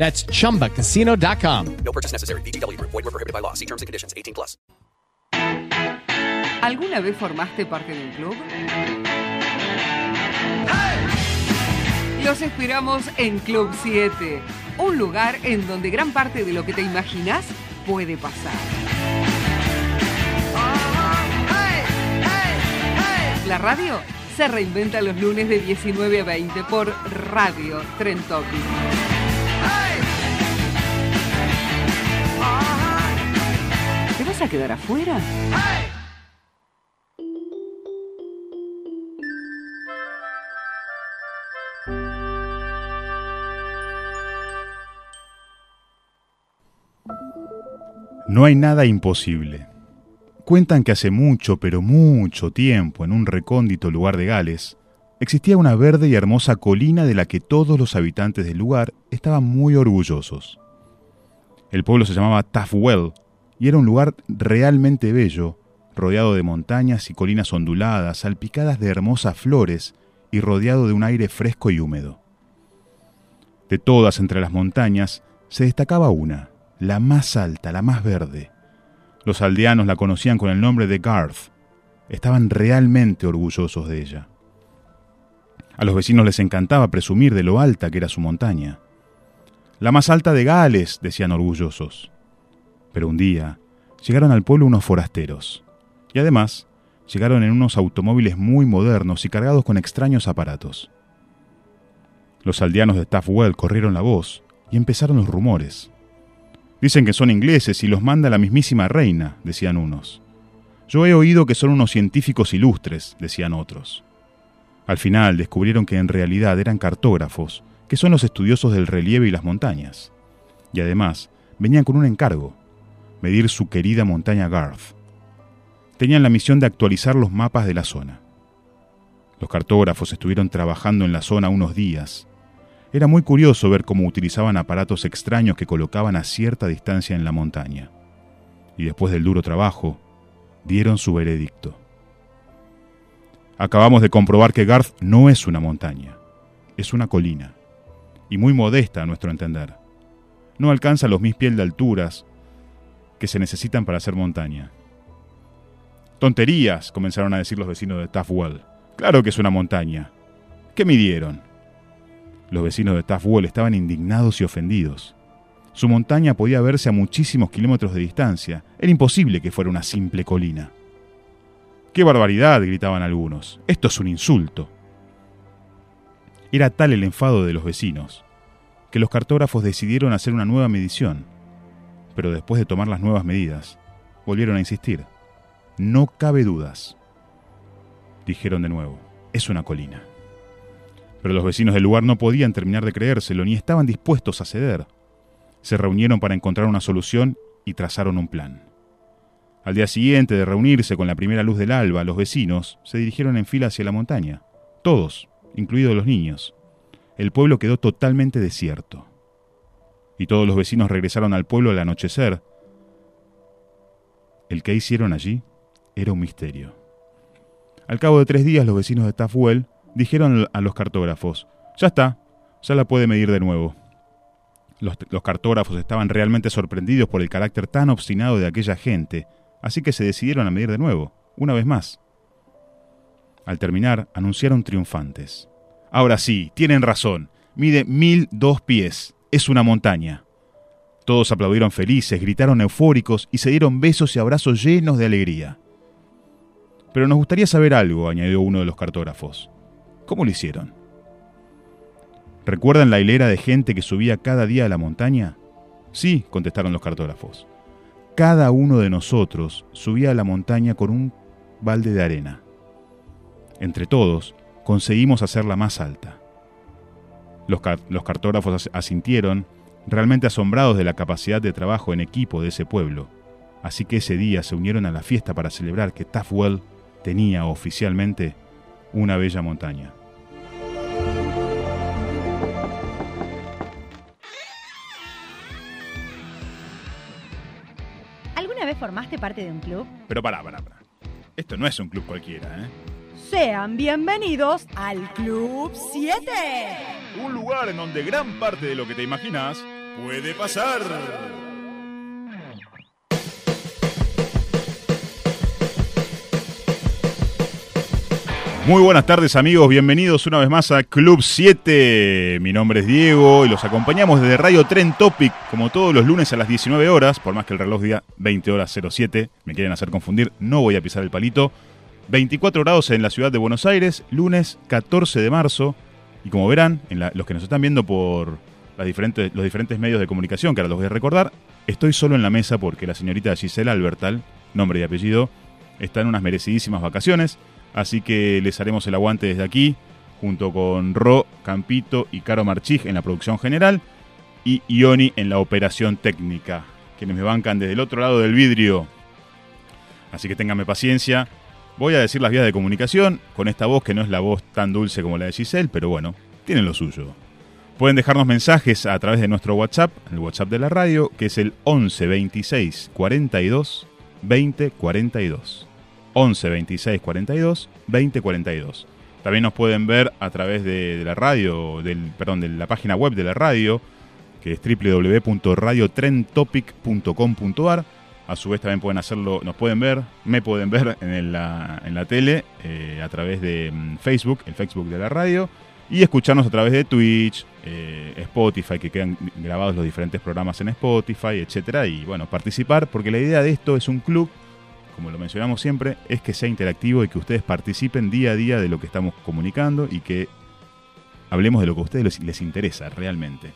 That's chumbacasino.com. No purchase necessary. VGW Group. Void were prohibited by law. See terms and conditions. 18 plus. ¿Alguna vez formaste parte de un club? Los esperamos en Club 7, un lugar en donde gran parte de lo que te imaginas puede pasar. La radio se reinventa los lunes de 19 a 20 por Radio Tren Topic. ¿Te vas a quedar afuera? No hay nada imposible. Cuentan que hace mucho, pero mucho tiempo, en un recóndito lugar de Gales, existía una verde y hermosa colina de la que todos los habitantes del lugar estaban muy orgullosos. El pueblo se llamaba Taffwell y era un lugar realmente bello, rodeado de montañas y colinas onduladas, salpicadas de hermosas flores y rodeado de un aire fresco y húmedo. De todas entre las montañas se destacaba una, la más alta, la más verde. Los aldeanos la conocían con el nombre de Garth. Estaban realmente orgullosos de ella. A los vecinos les encantaba presumir de lo alta que era su montaña. La más alta de Gales, decían orgullosos. Pero un día llegaron al pueblo unos forasteros. Y además, llegaron en unos automóviles muy modernos y cargados con extraños aparatos. Los aldeanos de Taffwell corrieron la voz y empezaron los rumores. Dicen que son ingleses y los manda la mismísima reina, decían unos. Yo he oído que son unos científicos ilustres, decían otros. Al final descubrieron que en realidad eran cartógrafos, que son los estudiosos del relieve y las montañas. Y además, venían con un encargo, medir su querida montaña Garth. Tenían la misión de actualizar los mapas de la zona. Los cartógrafos estuvieron trabajando en la zona unos días. Era muy curioso ver cómo utilizaban aparatos extraños que colocaban a cierta distancia en la montaña. Y después del duro trabajo, dieron su veredicto. Acabamos de comprobar que Garth no es una montaña, es una colina, y muy modesta a nuestro entender. No alcanza los mis pies de alturas que se necesitan para hacer montaña. Tonterías, comenzaron a decir los vecinos de Taffwell. Claro que es una montaña. ¿Qué midieron? Los vecinos de Taffwell estaban indignados y ofendidos. Su montaña podía verse a muchísimos kilómetros de distancia. Era imposible que fuera una simple colina. ¡Qué barbaridad! gritaban algunos. Esto es un insulto. Era tal el enfado de los vecinos que los cartógrafos decidieron hacer una nueva medición. Pero después de tomar las nuevas medidas, volvieron a insistir. No cabe dudas. Dijeron de nuevo, es una colina. Pero los vecinos del lugar no podían terminar de creérselo ni estaban dispuestos a ceder. Se reunieron para encontrar una solución y trazaron un plan. Al día siguiente de reunirse con la primera luz del alba, los vecinos se dirigieron en fila hacia la montaña. Todos, incluidos los niños. El pueblo quedó totalmente desierto. Y todos los vecinos regresaron al pueblo al anochecer. El que hicieron allí era un misterio. Al cabo de tres días, los vecinos de Taffwell dijeron a los cartógrafos, ya está, ya la puede medir de nuevo. Los, cartógrafos estaban realmente sorprendidos por el carácter tan obstinado de aquella gente, así que se decidieron a medir de nuevo, una vez más. Al terminar, anunciaron triunfantes. Ahora sí, tienen razón, mide mil dos pies, es una montaña. Todos aplaudieron felices, gritaron eufóricos y se dieron besos y abrazos llenos de alegría. Pero nos gustaría saber algo, añadió uno de los cartógrafos. ¿Cómo lo hicieron? ¿Recuerdan la hilera de gente que subía cada día a la montaña? Sí, contestaron los cartógrafos. Cada uno de nosotros subía a la montaña con un balde de arena. Entre todos, conseguimos hacerla más alta. Los, cartógrafos asintieron, realmente asombrados de la capacidad de trabajo en equipo de ese pueblo. Así que ese día se unieron a la fiesta para celebrar que Tafwell tenía oficialmente una bella montaña. Vez formaste parte de un club? Pero pará, pará, pará. Esto no es un club cualquiera, ¿eh? Sean bienvenidos al Club 7. Un lugar en donde gran parte de lo que te imaginas puede pasar. Muy buenas tardes amigos, bienvenidos una vez más a Club 7. Mi nombre es Diego y los acompañamos desde Radio Tren Topic, como todos los lunes a las 19 horas, por más que el reloj diga 20 horas 07, me quieren hacer confundir, no voy a pisar el palito. 24 grados en la ciudad de Buenos Aires, lunes 14 de marzo. Y como verán, en los que nos están viendo por los diferentes medios de comunicación, que ahora los voy a recordar, estoy solo en la mesa porque la señorita Gisela Albertal, nombre y apellido, está en unas merecidísimas vacaciones. Así que les haremos el aguante desde aquí, junto con Ro, Campito y Caro Marchig en la producción general y Ioni en la operación técnica, quienes me bancan desde el otro lado del vidrio. Así que ténganme paciencia. Voy a decir las vías de comunicación con esta voz que no es la voz tan dulce como la de Giselle, pero bueno, tienen lo suyo. Pueden dejarnos mensajes a través de nuestro WhatsApp, el WhatsApp de la radio, que es el 11 26 42 20 42. 11 26 42 20 42. También nos pueden ver a través de, la radio, del, perdón, de la página web de la radio, que es www.radiotrentopic.com.ar. A su vez también pueden hacerlo, nos pueden ver, me pueden ver en la, en la tele eh, a través de mm, Facebook, el Facebook de la radio, y escucharnos a través de Twitch, eh, Spotify, que quedan grabados los diferentes programas en Spotify, etcétera, y bueno, participar, porque la idea de esto es un club como lo mencionamos siempre, es que sea interactivo y que ustedes participen día a día de lo que estamos comunicando y que hablemos de lo que a ustedes les, interesa realmente.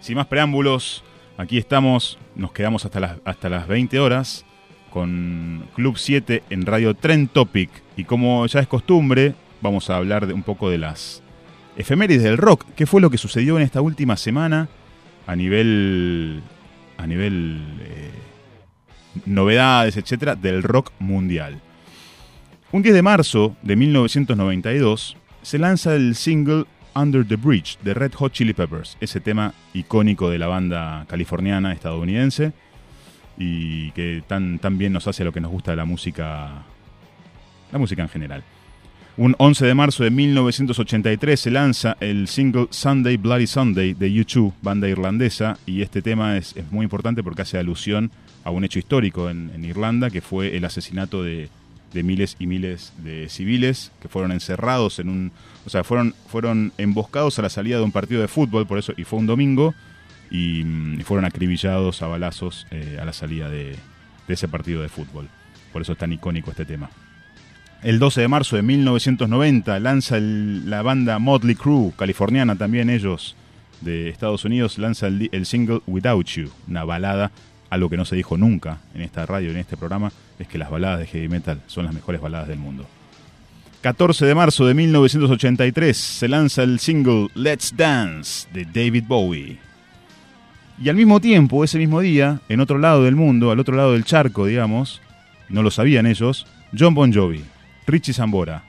Sin más preámbulos, aquí estamos, nos quedamos hasta las, hasta las 20 horas con Club 7 en Radio Trend Topic y como ya es costumbre, vamos a hablar de un poco de las efemérides del rock, qué fue lo que sucedió en esta última semana a nivel a nivel eh, novedades, etcétera, del rock mundial. Un 10 de marzo de 1992 se lanza el single Under the Bridge de Red Hot Chili Peppers, ese tema icónico de la banda californiana estadounidense y que tan, bien nos hace lo que nos gusta de la música, la música en general. Un 11 de marzo de 1983 se lanza el single Sunday Bloody Sunday de U2, banda irlandesa, y este tema es, muy importante porque hace alusión a un hecho histórico en, Irlanda, que fue el asesinato de, miles y miles de civiles que fueron encerrados en un, o sea, fueron, fueron emboscados a la salida de un partido de fútbol, por eso, y fue un domingo, y, mm, fueron acribillados a balazos eh, a la salida de, ese partido de fútbol. Por eso es tan icónico este tema. El 12 de marzo de 1990 lanza la banda Motley Crue, californiana también ellos, de Estados Unidos, lanza el, el single Without You, una balada algo que no se dijo nunca en esta radio, en este programa, es que las baladas de heavy metal son las mejores baladas del mundo. 14 de marzo de 1983 se lanza el single Let's Dance de David Bowie. Y al mismo tiempo, ese mismo día, en otro lado del mundo, al otro lado del charco, digamos, no lo sabían ellos, John Bon Jovi, Richie Zambora,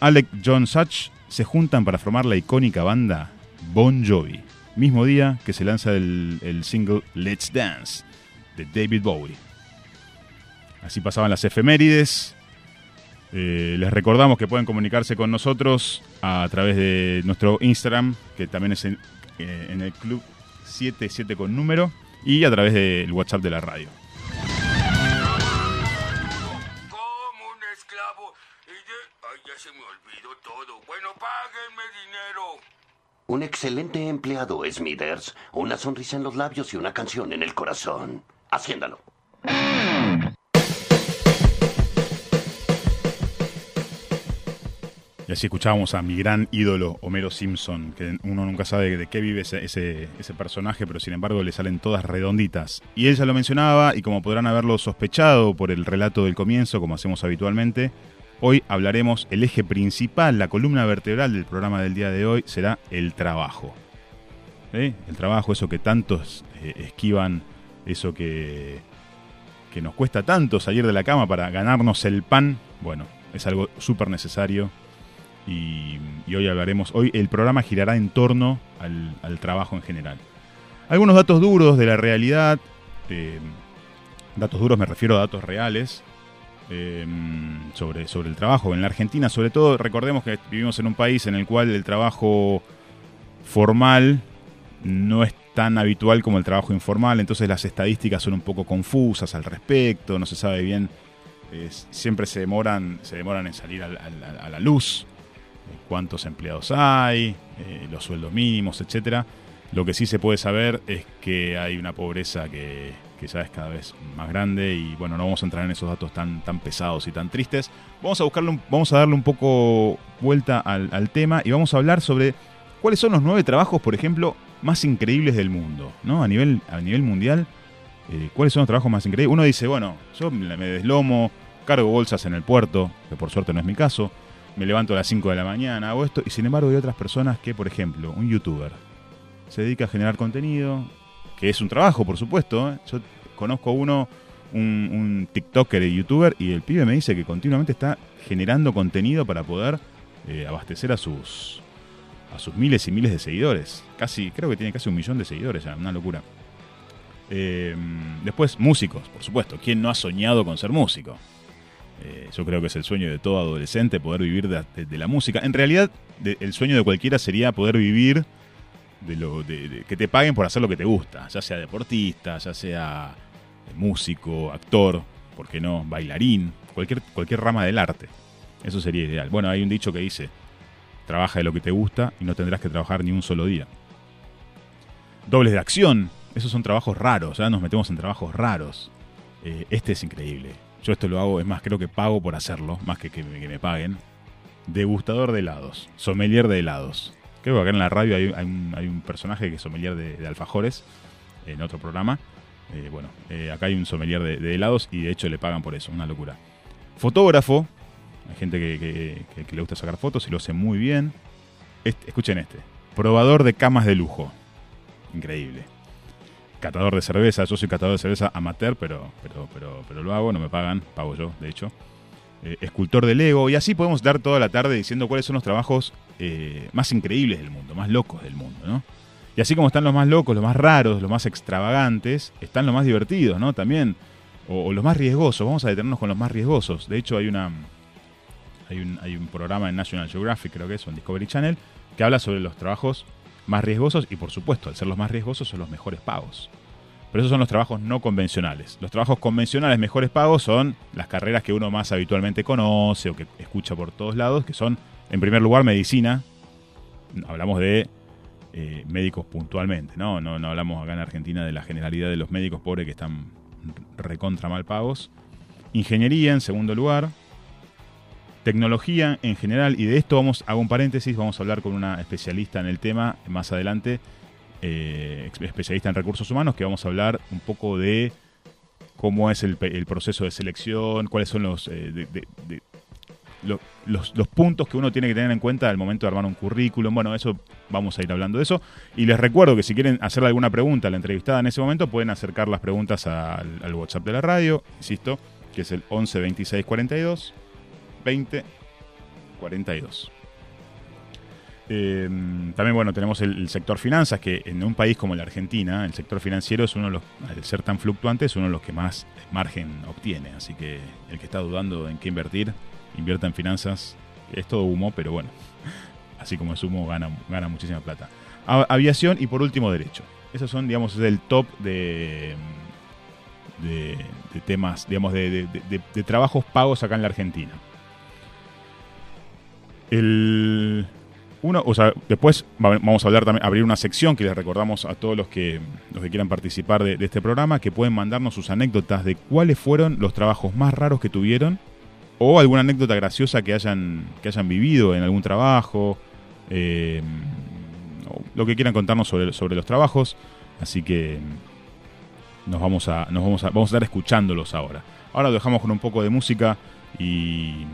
Alec John Such se juntan para formar la icónica banda Bon Jovi. Mismo día que se lanza el, single Let's Dance de David Bowie. Así pasaban las efemérides. Eh, les recordamos que pueden comunicarse con nosotros a través de nuestro Instagram, que también es en, eh, el club 77 con número, y a través del WhatsApp de la radio. Se me olvidó todo. Bueno, páguenme dinero. Un excelente empleado, Smithers. Una sonrisa en los labios y una canción en el corazón. Haciéndalo. Y así escuchábamos a mi gran ídolo Homero Simpson, que uno nunca sabe de qué vive ese, ese, ese, personaje, pero sin embargo le salen todas redonditas. Y ella lo mencionaba, y como podrán haberlo sospechado por el relato del comienzo, como hacemos habitualmente, hoy hablaremos el eje principal, la columna vertebral del programa del día de hoy será el trabajo. El trabajo, eso que tantos eh, esquivan, eso que, que nos cuesta tanto salir de la cama para ganarnos el pan, bueno, es algo súper necesario y, hoy hablaremos, hoy el programa girará en torno al, trabajo en general. Algunos datos duros de la realidad, eh, datos duros me refiero a datos reales eh, sobre, sobre el trabajo. En la Argentina, sobre todo, recordemos que vivimos en un país en el cual el trabajo formal no es tan habitual como el trabajo informal, entonces las estadísticas son un poco confusas al respecto, no se sabe bien, siempre se demoran, se demoran en salir a la luz cuántos empleados hay, eh, los sueldos mínimos, etcétera. Lo que sí se puede saber es que hay una pobreza que, que, ya es cada vez más grande y bueno, no vamos a entrar en esos datos tan, tan pesados y tan tristes. Vamos a buscarle vamos a darle un poco vuelta al, tema y vamos a hablar sobre cuáles son los nueve trabajos, por ejemplo, más increíbles del mundo, ¿no? A nivel, a nivel mundial, eh, ¿cuáles son los trabajos más increíbles? Uno dice, bueno, yo me deslomo, cargo bolsas en el puerto, que por suerte no es mi caso me levanto a las 5 de la mañana, hago esto, y sin embargo hay otras personas que, por ejemplo, un youtuber se dedica a generar contenido, es un trabajo, por supuesto. ¿eh? Yo conozco uno, un, TikToker y youtuber, y el pibe me dice que continuamente está generando contenido para poder eh, abastecer a sus a sus miles y miles de seguidores. Casi, creo que tiene casi un millón de seguidores ya, una locura. Eh, después, músicos, por supuesto. ¿Quién no ha soñado con ser músico? Yo creo que es el sueño de todo adolescente poder vivir de, la música. En realidad, el sueño de cualquiera sería poder vivir de lo que te paguen por hacer lo que te gusta, ya sea deportista, ya sea músico, actor, ¿por qué no? Bailarín, cualquier, cualquier rama del arte. Eso sería ideal. Bueno, hay un dicho que dice, trabaja de lo que te gusta y no tendrás que trabajar ni un solo día. Dobles de acción, esos son trabajos raros, ya nos metemos en trabajos raros. Eh, este es increíble. Yo esto lo hago, es más, creo que pago por hacerlo, más que que me, paguen. Degustador de helados, sommelier de helados. Creo que acá en la radio hay, un, personaje que es sommelier de, alfajores, en otro programa. Eh, bueno, eh, acá hay un sommelier de, helados y de hecho le pagan por eso, una locura. Fotógrafo, hay gente que, le gusta sacar fotos y lo hace muy bien. escuchen este, probador de camas de lujo. Increíble catador de cerveza. Yo soy catador de cerveza amateur, pero, pero, pero, pero lo hago, no me pagan, pago yo, de hecho. Eh, escultor de Lego, y así podemos dar toda la tarde diciendo cuáles son los trabajos eh, más increíbles del mundo, más locos del mundo, ¿no? Y así como están los más locos, los más raros, los más extravagantes, están los más divertidos, ¿no? También, o, los más riesgosos, vamos a detenernos con los más riesgosos. De hecho, hay una hay un, hay un programa en National Geographic, creo que es, o en Discovery Channel, que habla sobre los trabajos más riesgosos y por supuesto, al ser los más riesgosos son los mejores pagos. Pero esos son los trabajos no convencionales. Los trabajos convencionales mejores pagos son las carreras que uno más habitualmente conoce o que escucha por todos lados, que son, en primer lugar, medicina. Hablamos de eh, médicos puntualmente, ¿no? ¿no? No hablamos acá en Argentina de la generalidad de los médicos pobres que están recontra mal pagos. Ingeniería, en segundo lugar tecnología en general, y de esto vamos, hago un paréntesis, vamos a hablar con una especialista en el tema más adelante, eh, especialista en recursos humanos, que vamos a hablar un poco de cómo es el, proceso de selección, cuáles son los, eh, los, puntos que uno tiene que tener en cuenta al momento de armar un currículum. Bueno, eso vamos a ir hablando de eso. Y les recuerdo que si quieren hacerle alguna pregunta a la entrevistada en ese momento, pueden acercar las preguntas al, WhatsApp de la radio, insisto, que es el 11 26 42 20 42. también, bueno, tenemos el, sector finanzas, que en un país como la Argentina, el sector financiero es uno de los, al ser tan fluctuante, es uno de los que más margen obtiene. Así que el que está dudando en qué invertir, invierta en finanzas. Es todo humo, pero bueno, así como es humo, gana, gana muchísima plata. aviación y por último, derecho. Esos son, digamos, el top de, de, temas, digamos, de trabajos pagos acá en la Argentina. El, uno, o sea, después va- vamos a hablar también, abrir una sección que les recordamos a todos los que, los que quieran participar de, de este programa, que pueden mandarnos sus anécdotas de cuáles fueron los trabajos más raros que tuvieron o alguna anécdota graciosa que hayan, que hayan vivido en algún trabajo, eh, lo que quieran contarnos sobre, sobre los trabajos. Así que nos vamos a, nos vamos a, vamos a estar escuchándolos ahora. Ahora lo dejamos con un poco de música y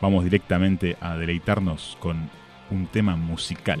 vamos directamente a deleitarnos con un tema musical.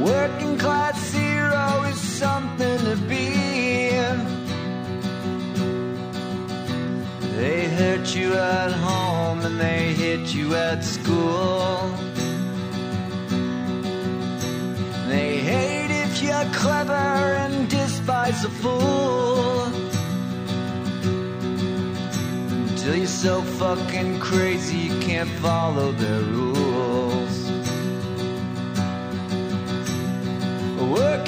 Working class hero is something to be. They hurt you at home and they hit you at school. They hate if you're clever and despise a fool. Until you're so fucking crazy you can't follow their rules.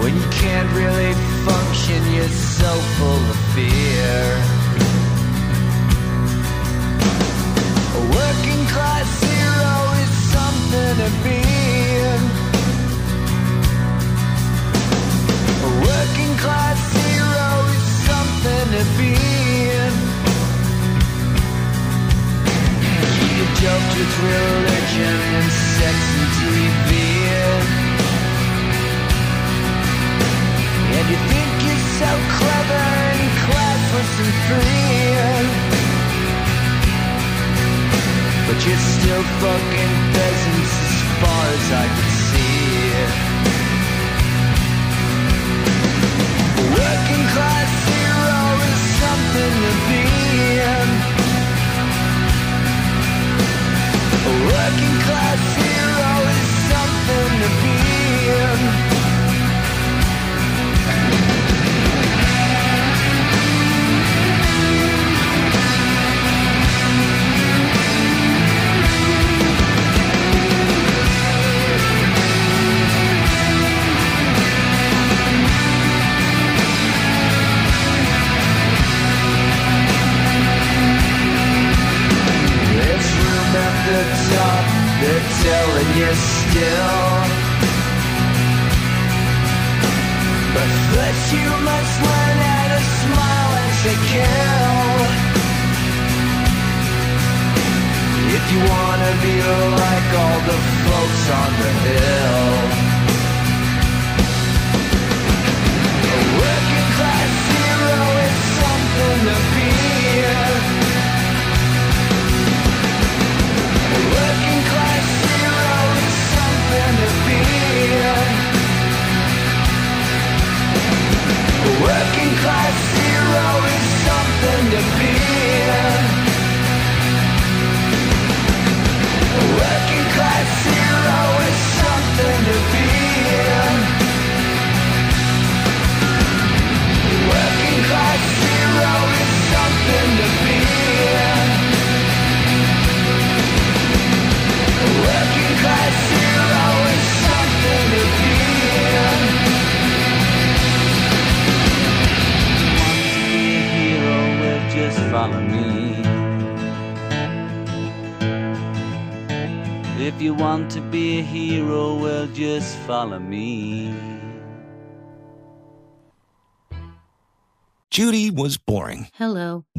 When you can't really function, you're so full of fear. A working class hero is something to be. A working class hero is something to be. You joked with religion and sex and TV. So clever and and free. But you're still fucking peasants as far as I can see. Working class hero is something to be. A working class hero is something to be.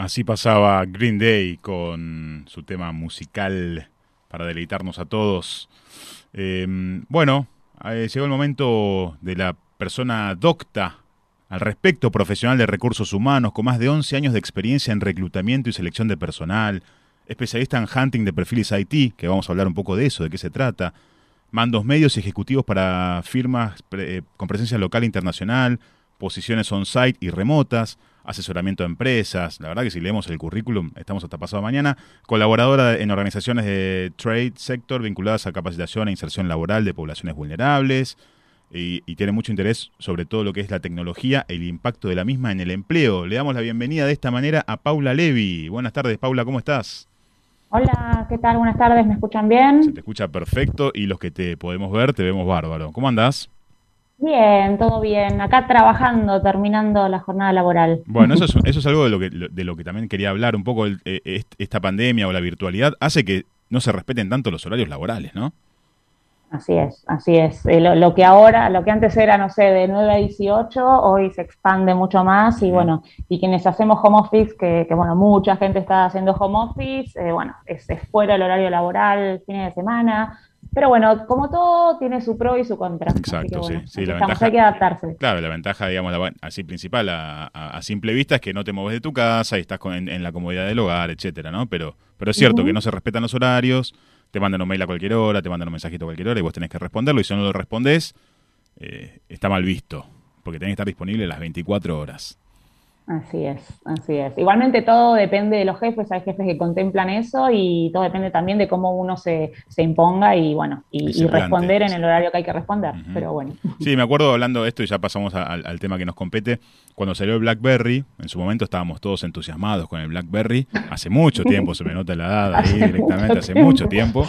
Así pasaba Green Day con su tema musical para deleitarnos a todos. Eh, bueno, eh, llegó el momento de la persona docta al respecto, profesional de recursos humanos, con más de 11 años de experiencia en reclutamiento y selección de personal, especialista en hunting de perfiles IT, que vamos a hablar un poco de eso, de qué se trata, mandos medios y ejecutivos para firmas eh, con presencia local e internacional, posiciones on-site y remotas, asesoramiento a empresas. La verdad que si leemos el currículum, estamos hasta pasado mañana. Colaboradora en organizaciones de trade sector vinculadas a capacitación e inserción laboral de poblaciones vulnerables. Y, y tiene mucho interés sobre todo lo que es la tecnología, el impacto de la misma en el empleo. Le damos la bienvenida de esta manera a Paula Levi. Buenas tardes, Paula, ¿cómo estás? Hola, ¿qué tal? Buenas tardes, ¿me escuchan bien? Te escucha perfecto y los que te podemos ver, te vemos bárbaro. ¿Cómo andás? Bien, todo bien. Acá trabajando, terminando la jornada laboral. Bueno, eso es, eso es algo de lo, que, de lo que también quería hablar un poco. el- eh, est- esta pandemia o la virtualidad hace que no se respeten tanto los horarios laborales, ¿no? Así es, así es. Eh, lo, lo que ahora, lo que antes era, no sé, de 9 a 18, hoy se expande mucho más y bueno, y quienes hacemos home office, que, que, bueno, mucha gente está haciendo home office, eh, bueno, es, es fuera el horario laboral, fines de semana, pero bueno, como todo tiene su pro y su contra. Exacto, bueno, sí. sí la ventaja, hay que adaptarse. Claro, la ventaja, digamos, la- así principal a, a- a simple vista es que no te mueves de tu casa y estás con- en, en la comodidad del hogar, etcétera, ¿no? Pero, pero es cierto que no se respetan los horarios, te mandan un mail a cualquier hora, te mandan un mensajito a cualquier hora y vos tenés que responderlo y si no lo respondés, eh, está mal visto, porque tenés que estar disponible las 24 horas. Así es, así es. Igualmente todo depende de los jefes, hay jefes que contemplan eso y todo depende también de cómo uno se, se imponga y bueno, y, plante. responder en el horario que hay que responder. Pero bueno. Sí, me acuerdo hablando de esto y ya pasamos a- al, al tema que nos compete. Cuando salió el BlackBerry, en su momento estábamos todos entusiasmados con el BlackBerry. Hace mucho tiempo, se me nota la edad ahí directamente, hace mucho tiempo.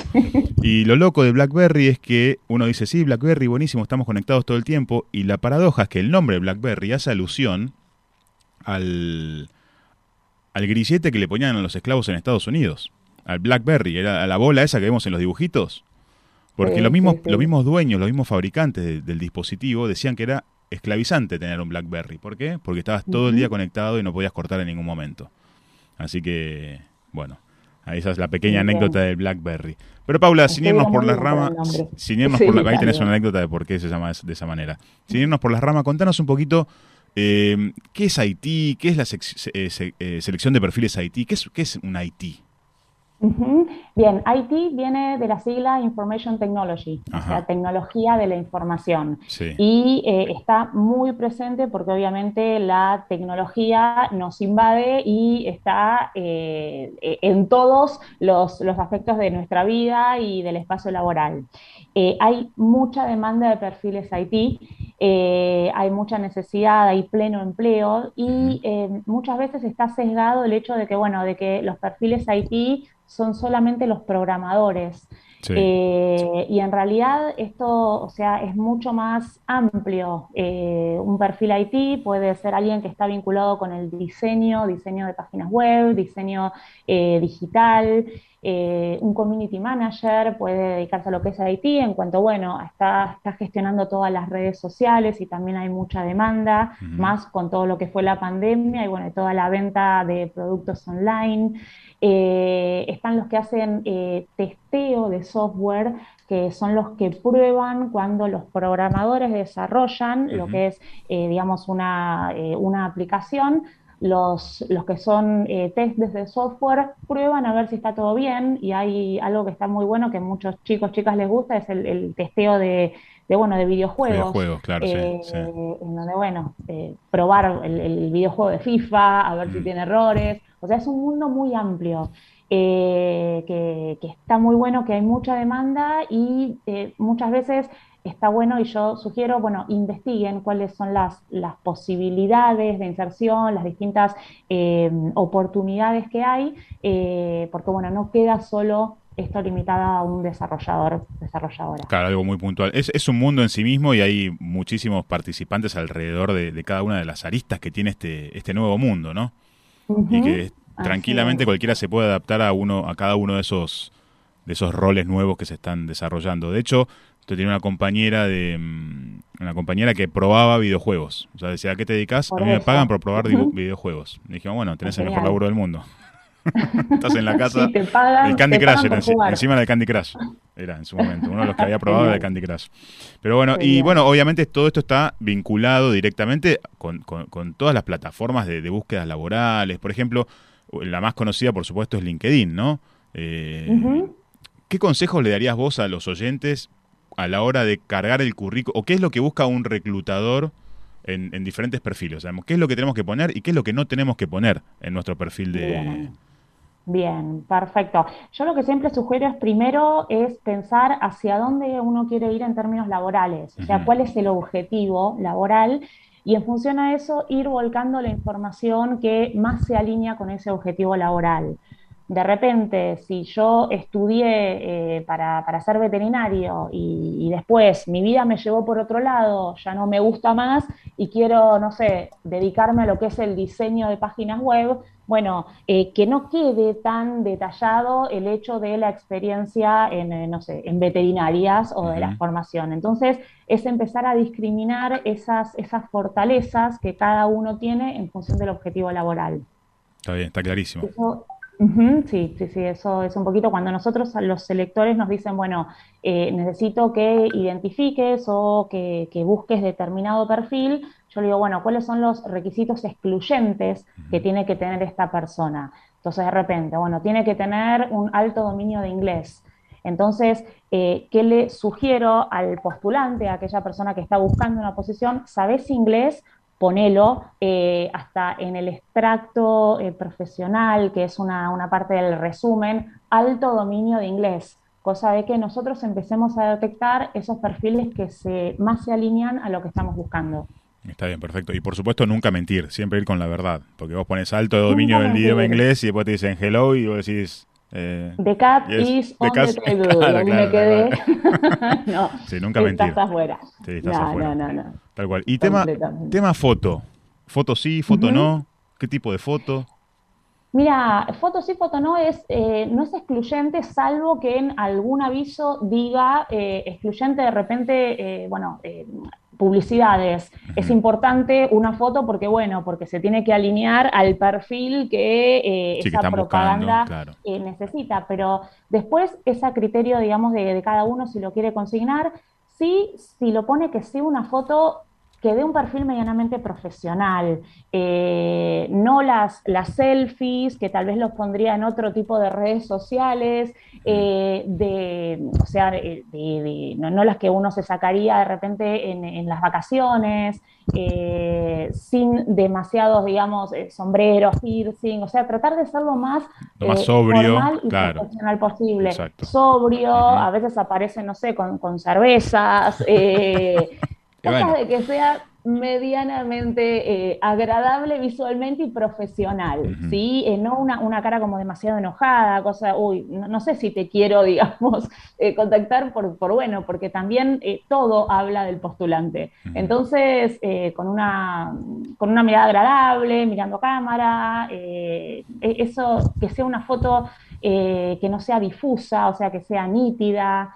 Y lo loco de BlackBerry es que uno dice, sí, BlackBerry, buenísimo, estamos conectados todo el tiempo. Y la paradoja es que el nombre BlackBerry hace alusión al, al grillete que le ponían a los esclavos en Estados Unidos. Al BlackBerry, era a la bola esa que vemos en los dibujitos. Porque Sí, los, mismos, sí, sí. los mismos dueños, los mismos fabricantes de- del dispositivo decían que era esclavizante tener un BlackBerry. ¿Por qué? Porque estabas todo el día conectado y no podías cortar en ningún momento. Así que, bueno, ahí esa es la pequeña anécdota del BlackBerry. Pero Paula, sin irnos por las ramas, sin irnos por la, ahí tenés una anécdota de por qué se llama de esa manera. Sin irnos por las ramas, contanos un poquito eh, qué es Haití, qué es la se- eh, eh, selección de perfiles Haití, qué es, un Haití. Bien, IT viene de la sigla Information Technology, o Ajá. sea, tecnología de la información. Sí. Y eh, está muy presente porque obviamente la tecnología nos invade y está eh, eh, en todos los, los aspectos de nuestra vida y del espacio laboral. Eh, hay mucha demanda de perfiles IT, hay mucha necesidad, hay pleno empleo y muchas veces está sesgado el hecho de que, bueno, de que los perfiles IT son solamente los programadores. Sí. Eh, y en realidad esto, o sea, es mucho más amplio. Eh, un perfil IT puede ser alguien que está vinculado con el diseño, diseño de páginas web, diseño eh, digital. Un community manager puede dedicarse a lo que es IT en cuanto, bueno, está, está gestionando todas las redes sociales y también hay mucha demanda, más con todo lo que fue la pandemia y bueno, toda la venta de productos online. Eh, están los que hacen eh, testeo de software, que son los que prueban cuando los programadores desarrollan lo que es, eh, digamos, una, eh, una aplicación. Los, los que son eh, test desde software prueban a ver si está todo bien y hay algo que está muy bueno que a muchos chicos, chicas les gusta, es el, el testeo de, de, bueno, de videojuegos. Videojuegos, claro, eh, sí. En donde, bueno, eh, probar el, el videojuego de FIFA, a ver si tiene errores. O sea, es un mundo muy amplio. eh, que, está muy bueno, que hay mucha demanda y eh, muchas veces está bueno y yo sugiero, bueno, investiguen cuáles son las, las posibilidades de inserción, las distintas eh, oportunidades que hay, eh, porque bueno, no queda solo esto limitada a un desarrollador, desarrolladora. Claro, algo muy puntual. Es, es un mundo en sí mismo y hay muchísimos participantes alrededor de, de cada una de las aristas que tiene este, este nuevo mundo, ¿no? Y que tranquilamente cualquiera se puede adaptar a uno, a cada uno de esos, de esos roles nuevos que se están desarrollando. De hecho, yo tenía una compañera de mm, una compañera que probaba videojuegos. O sea, decía, ¿a qué te dedicas? A mí me pagan por probar videojuegos. Le dijimos, bueno, tenés el mejor laburo del mundo. Estás en la casa. Sí, te pagan- el Candy te Crush era jugar. encima del Candy Crush. Era en su momento. Uno de los que había probado era el. Candy Crush. Pero bueno, y bueno, obviamente todo esto está vinculado directamente con, con- con todas las plataformas de, de búsquedas laborales. Por ejemplo, la más conocida, por supuesto, es LinkedIn, ¿no? Eh. ¿Qué consejos le darías vos a los oyentes a la hora de cargar el currículo? ¿O qué es lo que busca un reclutador en, en diferentes perfiles? Digamos, ¿Qué es lo que tenemos que poner y qué es lo que no tenemos que poner en nuestro perfil de... Bien. Bien, perfecto. Yo lo que siempre sugiero es primero es pensar hacia dónde uno quiere ir en términos laborales, o sea, cuál es el objetivo laboral y en función a eso ir volcando la información que más se alinea con ese objetivo laboral. De repente, si yo estudié eh, para, para ser veterinario y, y después mi vida me llevó por otro lado, ya no me gusta más y quiero, no sé, dedicarme a lo que es el diseño de páginas web, bueno, eh, que no quede tan detallado el hecho de la experiencia en, eh, no sé, en veterinarias o de la formación. Entonces, es empezar a discriminar esas, esas fortalezas que cada uno tiene en función del objetivo laboral. Está bien, está clarísimo. Eso, sí, sí, sí, eso es un poquito cuando nosotros los selectores nos dicen, bueno, eh, necesito que identifiques o que, que busques determinado perfil, yo le digo, bueno, ¿cuáles son los requisitos excluyentes que tiene que tener esta persona? Entonces, de repente, bueno, tiene que tener un alto dominio de inglés. Entonces, eh, ¿qué le sugiero al postulante, a aquella persona que está buscando una posición? ¿Sabes inglés? Ponelo eh, hasta en el extracto eh, profesional, que es una, una parte del resumen, alto dominio de inglés, cosa de que nosotros empecemos a detectar esos perfiles que se, más se alinean a lo que estamos buscando. Está bien, perfecto. Y por supuesto nunca mentir, siempre ir con la verdad. Porque vos pones alto dominio del idioma inglés y después te dicen hello y vos decís... Eh, The cat yes, is the on cat- the table. Claro, y ahí claro, me quedé. claro. no, Sí, nunca estás afuera. Sí, estás no, afuera. no, no, no. Tal cual. Y tema, tema foto. Foto sí, foto no. ¿Qué tipo de foto? Mira, foto sí, foto no es, eh, no es excluyente, salvo que en algún aviso diga eh, excluyente de repente, eh, bueno, eh, publicidades. Es importante una foto porque, bueno, porque se tiene que alinear al perfil que eh, Sí, que esa buscando, propaganda claro. eh, necesita, pero después es a criterio, digamos, de, de cada uno si lo quiere consignar. Sí, si lo pone que sea una foto que dé un perfil medianamente profesional, eh, no las, las selfies, que tal vez los pondría en otro tipo de redes sociales, eh, de, o sea, de- de- de- no, no las que uno se sacaría de repente en, en las vacaciones, eh, sin demasiados, digamos, eh, sombreros, piercing, o sea, tratar de ser lo más, Lo más eh, sobrio, formal y claro. profesional posible. Exacto. Sobrio, a veces aparece, no sé, con, con cervezas, bueno. de que sea medianamente eh, agradable visualmente y profesional, ¿sí? Eh, no una, una cara como demasiado enojada, cosa, uy, no, no sé si te quiero, digamos, eh, contactar por, por bueno, porque también eh, todo habla del postulante. Entonces, con una, con una mirada agradable, mirando cámara, eh, e- eso, que sea una foto eh, que no sea difusa, o sea, que sea nítida,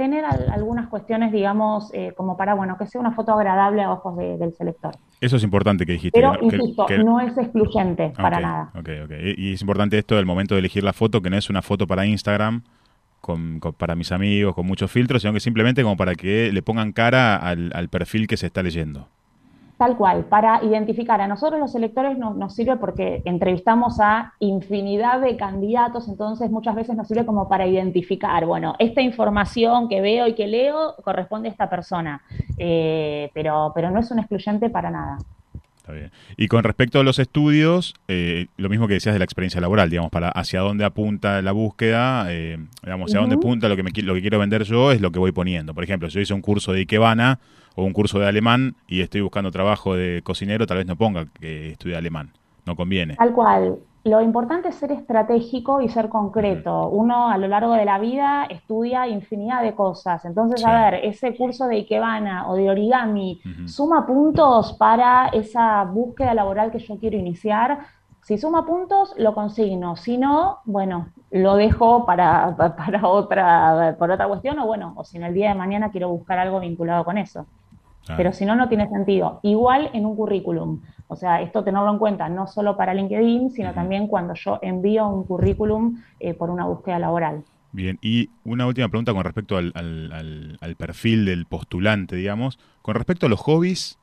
tener al- algunas cuestiones, digamos, eh, como para, bueno, que sea una foto agradable a ojos de- del selector. Eso es importante que dijiste. Pero, que no- que- insisto, que- no es excluyente para nada. ok, ok. Y y es importante esto del momento de elegir la foto, que no es una foto para Instagram, con, con- para mis amigos, con muchos filtros, sino que simplemente como para que le pongan cara al, al perfil que se está leyendo. Tal cual, para identificar. A nosotros los selectores nos, nos sirve porque entrevistamos a infinidad de candidatos, entonces muchas veces nos sirve como para identificar, bueno, esta información que veo y que leo corresponde a esta persona, Eh, pero, pero no es un excluyente para nada. Está bien. Y con respecto a los estudios, eh, lo mismo que decías de la experiencia laboral, digamos, para hacia dónde apunta la búsqueda, eh, digamos, hacia dónde apunta lo que, me, lo que quiero vender yo es lo que voy poniendo. Por ejemplo, yo hice un curso de Ikebana o un curso de alemán y estoy buscando trabajo de cocinero, tal vez no ponga que estudie alemán. No conviene. Tal cual. Lo importante es ser estratégico y ser concreto. Uno a lo largo de la vida estudia infinidad de cosas. Entonces, a ver, ese curso de Ikebana o de origami suma puntos para esa búsqueda laboral que yo quiero iniciar. Si suma puntos, lo consigno. Si no, bueno, lo dejo para, pa- para otra, por otra cuestión o bueno, o si en el día de mañana quiero buscar algo vinculado con eso. Pero si no, no tiene sentido. Igual en un currículum. O sea, esto tenerlo en cuenta no solo para LinkedIn, sino también cuando yo envío un currículum eh, por una búsqueda laboral. Bien, y una última pregunta con respecto al, al- al- al perfil del postulante, digamos. Con respecto a los hobbies,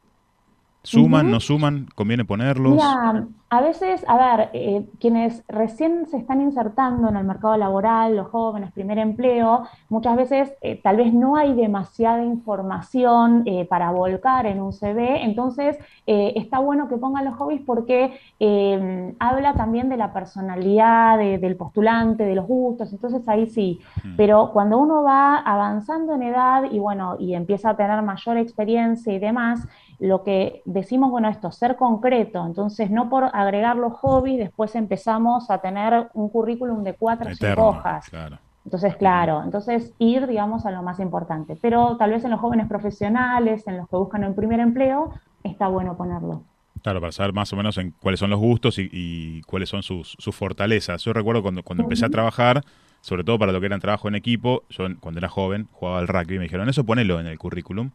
¿suman, no suman? ¿Conviene ponerlos? Mira, a veces, a ver, eh, quienes recién se están insertando en el mercado laboral, los jóvenes, primer empleo, muchas veces eh, tal vez no hay demasiada información eh, para volcar en un CV, entonces está bueno que pongan los hobbies porque eh, habla también de la personalidad de- del postulante, de los gustos, entonces ahí sí, pero cuando uno va avanzando en edad y bueno, y empieza a tener mayor experiencia y demás, lo que decimos, bueno, esto, ser concreto, entonces no por agregar los hobbies, después empezamos a tener un currículum de cuatro o cinco hojas. claro. Entonces, claro, entonces ir, digamos, a lo más importante. Pero tal vez en los jóvenes profesionales, en los que buscan un primer empleo, está bueno ponerlo. Claro, para saber más o menos en cuáles son los gustos y, y cuáles son sus, sus fortalezas. Yo recuerdo cuando, cuando empecé a trabajar, sobre todo para lo que era trabajo en equipo, yo cuando era joven jugaba al rugby y me dijeron, eso ponelo en el currículum,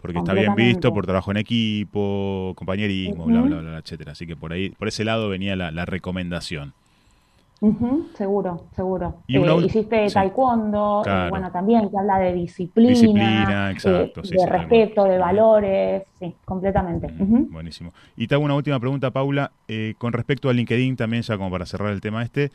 porque está bien visto por trabajo en equipo, compañerismo, bla, Ujú. bla, bla, bla, etcétera. Así que por ahí, por ese lado venía la, la recomendación. Seguro, seguro. Y Eh, hiciste sí. taekwondo, eh, bueno, también que habla de disciplina, Disciplina, eh, exacto, sí, de sí, respeto, de valores, sí, completamente. Ujú. Buenísimo. Y te hago una última pregunta, Paula, eh, con respecto a LinkedIn también, ya como para cerrar el tema este.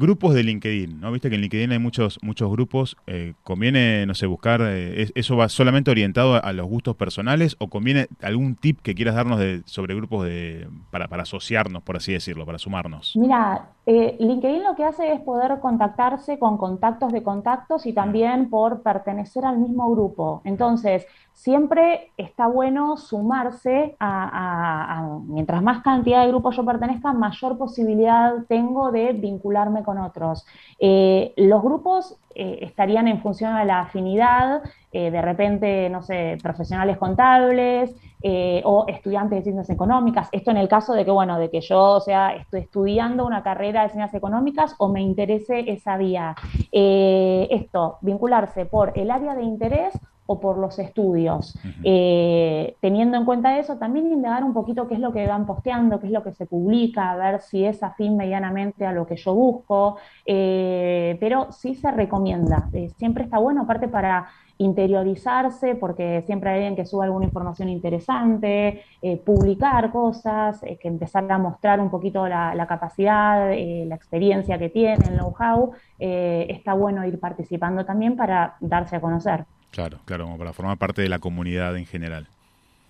Grupos de LinkedIn, ¿no? Viste que en LinkedIn hay muchos muchos grupos. eh, ¿Conviene, no sé, buscar, eh, es- eso va solamente orientado a, a los gustos personales o conviene algún tip que quieras darnos de, sobre grupos de para, para asociarnos, por así decirlo, para sumarnos? Mira, eh, LinkedIn lo que hace es poder contactarse con contactos de contactos y también por pertenecer al mismo grupo. Entonces, siempre está bueno sumarse a, mientras más cantidad de grupos yo pertenezca, mayor posibilidad tengo de vincularme con otros. Eh, los grupos eh, estarían en función a la afinidad, eh, de repente, no sé, profesionales contables eh, o estudiantes de ciencias económicas. Esto en el caso de que, bueno, de que yo, o sea, estoy estudiando una carrera de ciencias económicas o me interese esa vía. Esto, vincularse por el área de interés o por los estudios. Eh, teniendo en cuenta eso, también indagar un poquito qué es lo que van posteando, qué es lo que se publica, a ver si es afín medianamente a lo que yo busco, eh, pero sí se recomienda. Eh, siempre está bueno, aparte para interiorizarse, porque siempre hay alguien que sube alguna información interesante, eh, publicar cosas, eh, que empezar a mostrar un poquito la, la capacidad, eh, la experiencia que tiene, el know-how, está bueno ir participando también para darse a conocer. Claro, claro, como para formar parte de la comunidad en general.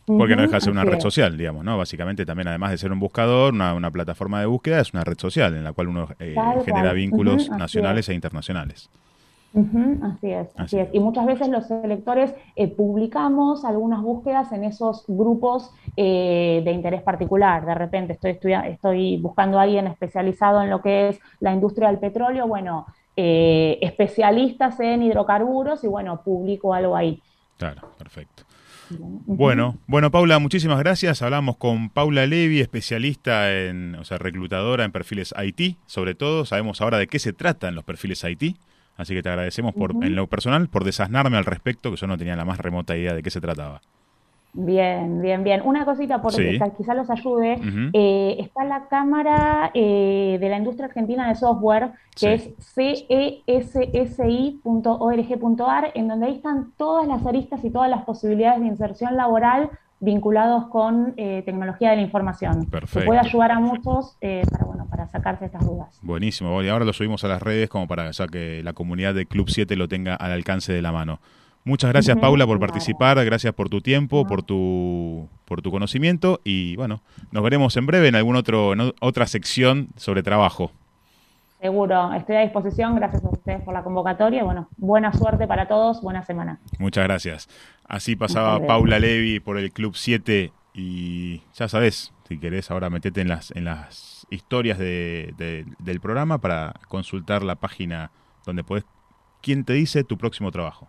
Porque no deja de ser una red social, digamos, ¿no? Básicamente también, además de ser un buscador, una, una plataforma de búsqueda, es una red social en la cual uno eh, genera vínculos nacionales es. e internacionales. Así es, así es. Y muchas veces los selectores eh, publicamos algunas búsquedas en esos grupos eh, de interés particular. De repente estoy, estoy buscando a alguien especializado en lo que es la industria del petróleo, bueno, eh, especialistas en hidrocarburos y bueno, publico algo ahí. Claro, perfecto. Bueno, bueno, Paula, muchísimas gracias. Hablamos con Paula Levi, especialista en, o sea, reclutadora en perfiles IT, sobre todo. Sabemos ahora de qué se tratan los perfiles IT. Así que te agradecemos por, en lo personal, por desasnarme al respecto, que yo no tenía la más remota idea de qué se trataba. Bien, bien, bien. Una cosita porque Sí. quizá- quizá los ayude. Eh, está la Cámara eh, de la Industria Argentina de Software, que Sí. es cessi.org.ar, en donde ahí están todas las aristas y todas las posibilidades de inserción laboral vinculados con eh, tecnología de la información. Que Perfecto. puede ayudar a muchos eh, para, bueno, para sacarse estas dudas. Buenísimo. Y ahora lo subimos a las redes como para ya que la comunidad de Club 7 lo tenga al alcance de la mano. Muchas gracias, Paula, por participar. Gracias por tu tiempo, por tu por tu conocimiento y bueno, nos veremos en breve en alguna otro, en otra sección sobre trabajo. Seguro, estoy a disposición. Gracias a ustedes por la convocatoria. Bueno, buena suerte para todos. Buena semana. Muchas gracias. Así pasaba Paula Levi por el Club 7 y ya sabes, si querés ahora metete en las, en las historias de, del programa para consultar la página donde puedes, quién te dice tu próximo trabajo.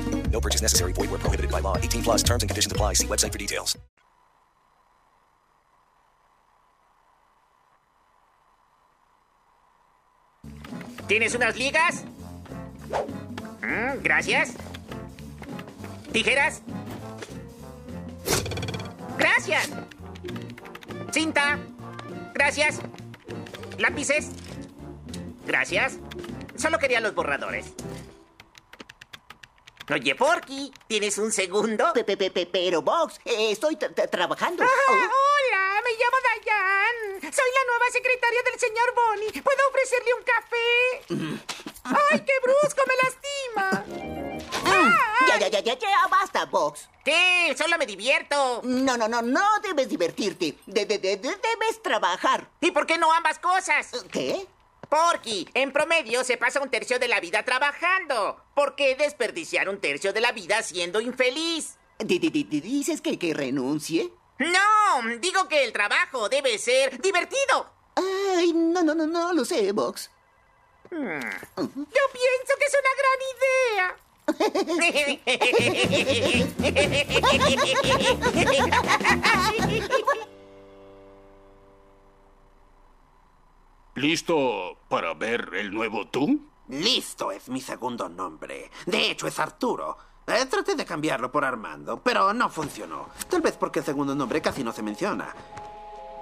No purchase necessary. Void where prohibited by law. 18 plus terms and conditions apply. See website for details. ¿Tienes unas ligas? Mm, gracias. ¿Tijeras? Gracias. Cinta. Gracias. Lápices. Gracias. Solo quería los borradores. Oye, Porky, ¿tienes un segundo? pero, Box, eh, estoy trabajando. Ah, hola, me llamo Dayan. Soy la nueva secretaria del señor Bonnie. ¿Puedo ofrecerle un café? ¡Ay, qué brusco! ¡Me lastima! Mm, ya, ya, ya, ya, ya, basta, Box. ¿Qué? Solo me divierto. No, no, no, no debes divertirte. De, de, de, debes trabajar. ¿Y por qué no ambas cosas? ¿Qué? Porky, en promedio se pasa un tercio de la vida trabajando. ¿Por qué desperdiciar un tercio de la vida siendo infeliz? ¿Dices que, que renuncie? No, digo que el trabajo debe ser divertido. Ay, no, no, no, no lo sé, Box. Hmm. Yo pienso que es una gran idea. ¿Listo para ver el nuevo tú? Listo es mi segundo nombre. De hecho, es Arturo. Eh, traté de cambiarlo por Armando, pero no funcionó. Tal vez porque el segundo nombre casi no se menciona.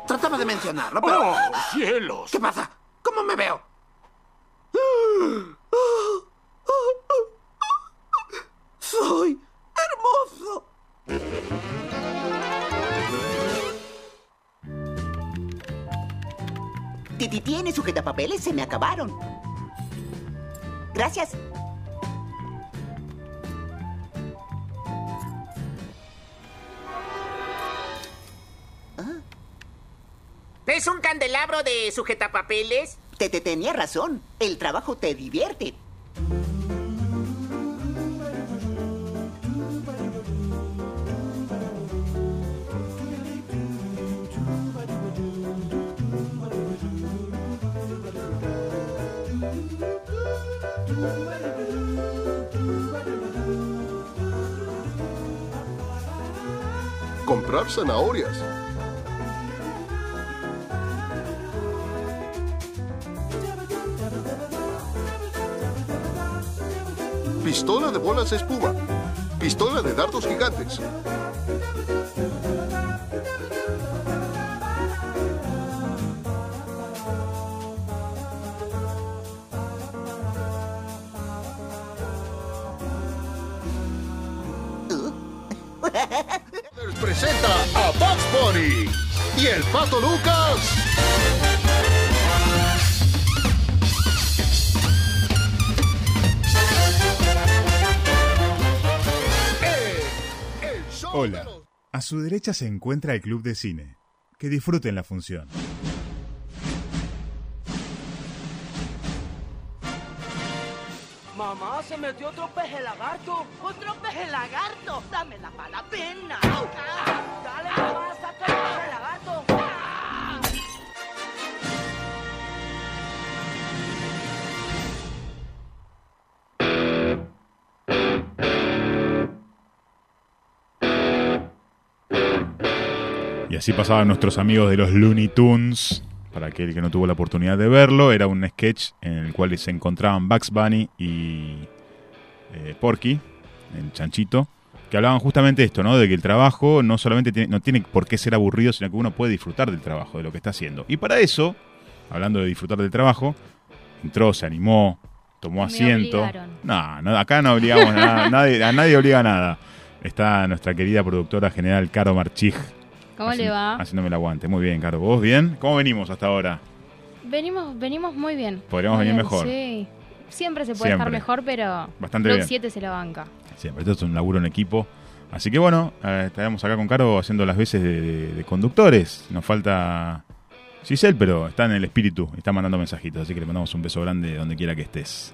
Trataba de mencionarlo, pero... ¡Oh, cielos! ¿Qué pasa? ¿Cómo me veo? ¡Soy Titi tiene sujetapapeles, se me acabaron. Gracias. Ah. ¿Es un candelabro de sujetapapeles? Te, te tenía razón. El trabajo te divierte. Comprar zanahorias. Pistola de bolas de espuma. Pistola de dardos gigantes. Y el Pato Lucas. Hola, a su derecha se encuentra el Club de Cine. Que disfruten la función. Se metió otro peje lagarto. ¡Otro peje lagarto! ¡Dame la pala pena! ¡Dale, mamá, saca el peje lagarto! Y así pasaban nuestros amigos de los Looney Tunes. Para aquel que no tuvo la oportunidad de verlo, era un sketch en el cual se encontraban Bugs Bunny y eh, Porky, el chanchito, que hablaban justamente esto, ¿no? De que el trabajo no solamente tiene, no tiene por qué ser aburrido, sino que uno puede disfrutar del trabajo, de lo que está haciendo. Y para eso, hablando de disfrutar del trabajo, entró, se animó, tomó asiento. obligaron. No, no, acá no obligamos a nada, nadie, a nadie obliga a nada. Está nuestra querida productora general, Caro Marchig. ¿Cómo le va? Haciéndome el aguante. Muy bien, Caro. ¿Vos bien? ¿Cómo venimos hasta ahora? Venimos, venimos muy bien. Podríamos Muy venir bien, mejor. Sí. Siempre se puede estar Siempre. mejor, pero Bastante bien. 7 se la banca. Siempre, esto es un laburo en equipo. Así que bueno, eh, estaremos acá con Caro haciendo las veces de, de- de conductores. Nos falta Giselle, pero está en el espíritu, está mandando mensajitos, así que le mandamos un beso grande donde quiera que estés.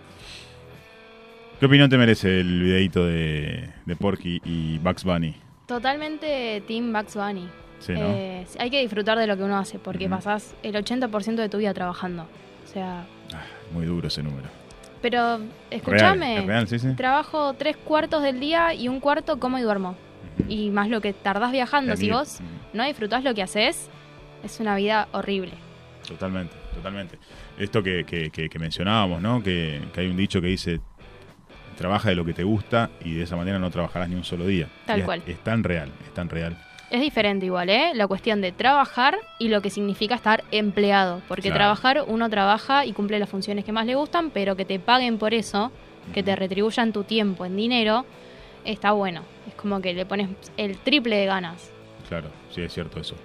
¿Qué opinión te merece el videito de, de Porky y Bugs Bunny? Totalmente Team Bugs Bunny. Sí, ¿no? Eh, hay que disfrutar de lo que uno hace, porque Ujú. pasás el 80% de tu vida trabajando. O sea, Muy duro ese número. Pero escúchame, es real, sí, sí. trabajo tres cuartos del día y un cuarto como y duermo. Y más lo que tardás viajando. Si vos no disfrutás lo que haces, es una vida horrible. Totalmente, totalmente. Esto que, que- que- que mencionábamos, ¿no? Que, que hay un dicho que dice, trabaja de lo que te gusta y de esa manera no trabajarás ni un solo día. Tal Y es- cual. Es tan real, es tan real. Es diferente igual, ¿eh? La cuestión de trabajar y lo que significa estar empleado. Porque Claro. trabajar, uno trabaja y cumple las funciones que más le gustan, pero que te paguen por eso, que te retribuyan tu tiempo en dinero, está bueno. Es como que le pones el triple de ganas. Claro, sí, es cierto eso.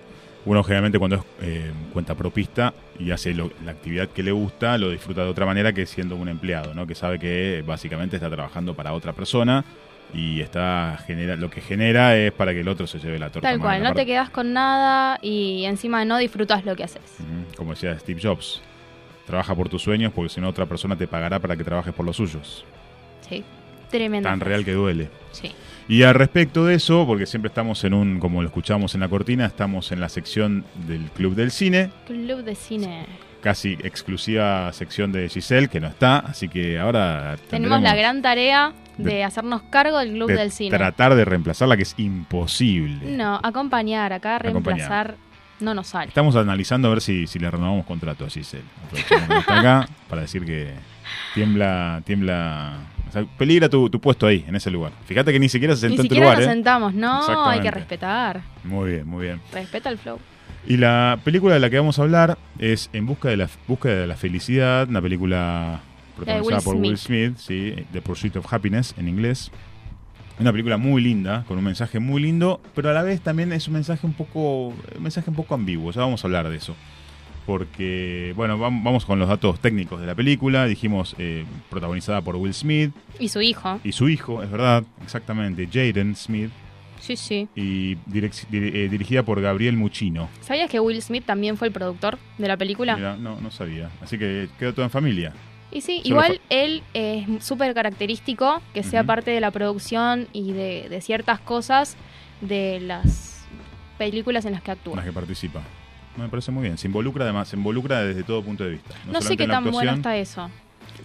Uno generalmente cuando es eh, cuenta propista y hace lo- la actividad que le gusta, lo disfruta de otra manera que siendo un empleado, ¿no? Que sabe que básicamente está trabajando para otra persona y está genera lo que genera es para que el otro se lleve la torta. Tal cual, no te quedas con nada y encima no disfrutas lo que haces. Como decía Steve Jobs, trabaja por tus sueños porque si no otra persona te pagará para que trabajes por los suyos. Sí, tremendo. Tan real que duele. Sí. Y al respecto de eso, porque siempre estamos en un, como lo escuchamos en la cortina, estamos en la sección del Club del Cine, Club de cine. casi exclusiva sección de Giselle, que no está, así que ahora Tenemos la gran tarea de, de- hacernos cargo del Club de del Cine. tratar de reemplazarla, que es imposible. No, acompañar, acá Acompañar. reemplazar no nos sale. Estamos analizando a ver si, si le renovamos contrato a Giselle. Está acá para decir que tiembla, tiembla, o sea, peligra tu, tu puesto ahí, en ese lugar. Fíjate que ni siquiera se Ni sentó en tu lugar, nos ¿eh? sentamos, no, hay que respetar. Muy bien, muy bien. Respeta el flow. Y la película de la que vamos a hablar es En busca de la búsqueda de la felicidad, una película protagonizada Will por Will Smith. Sí, The Pursuit of Happiness en inglés. Una película muy linda, con un mensaje muy lindo, pero a la vez también es un mensaje un poco, un mensaje un poco ambiguo. Ya vamos a hablar de eso. Porque, bueno, vam- vamos con los datos técnicos de la película. Dijimos eh, protagonizada por Will Smith Y su hijo. y su hijo, es verdad, exactamente, Jaden Smith, Sí, sí. y dir- eh, dirigida por Gabriel Muchino. ¿Sabías que Will Smith también fue el productor de la película? Mira, no, no sabía. Así que quedó todo en familia. Y sí, igual él es súper característico que sea parte de la producción y de, de ciertas cosas de las películas en las que actúa. Las que participa. Me parece muy bien. Se involucra además, se involucra desde todo punto de vista. No, sé qué en tan bueno está eso.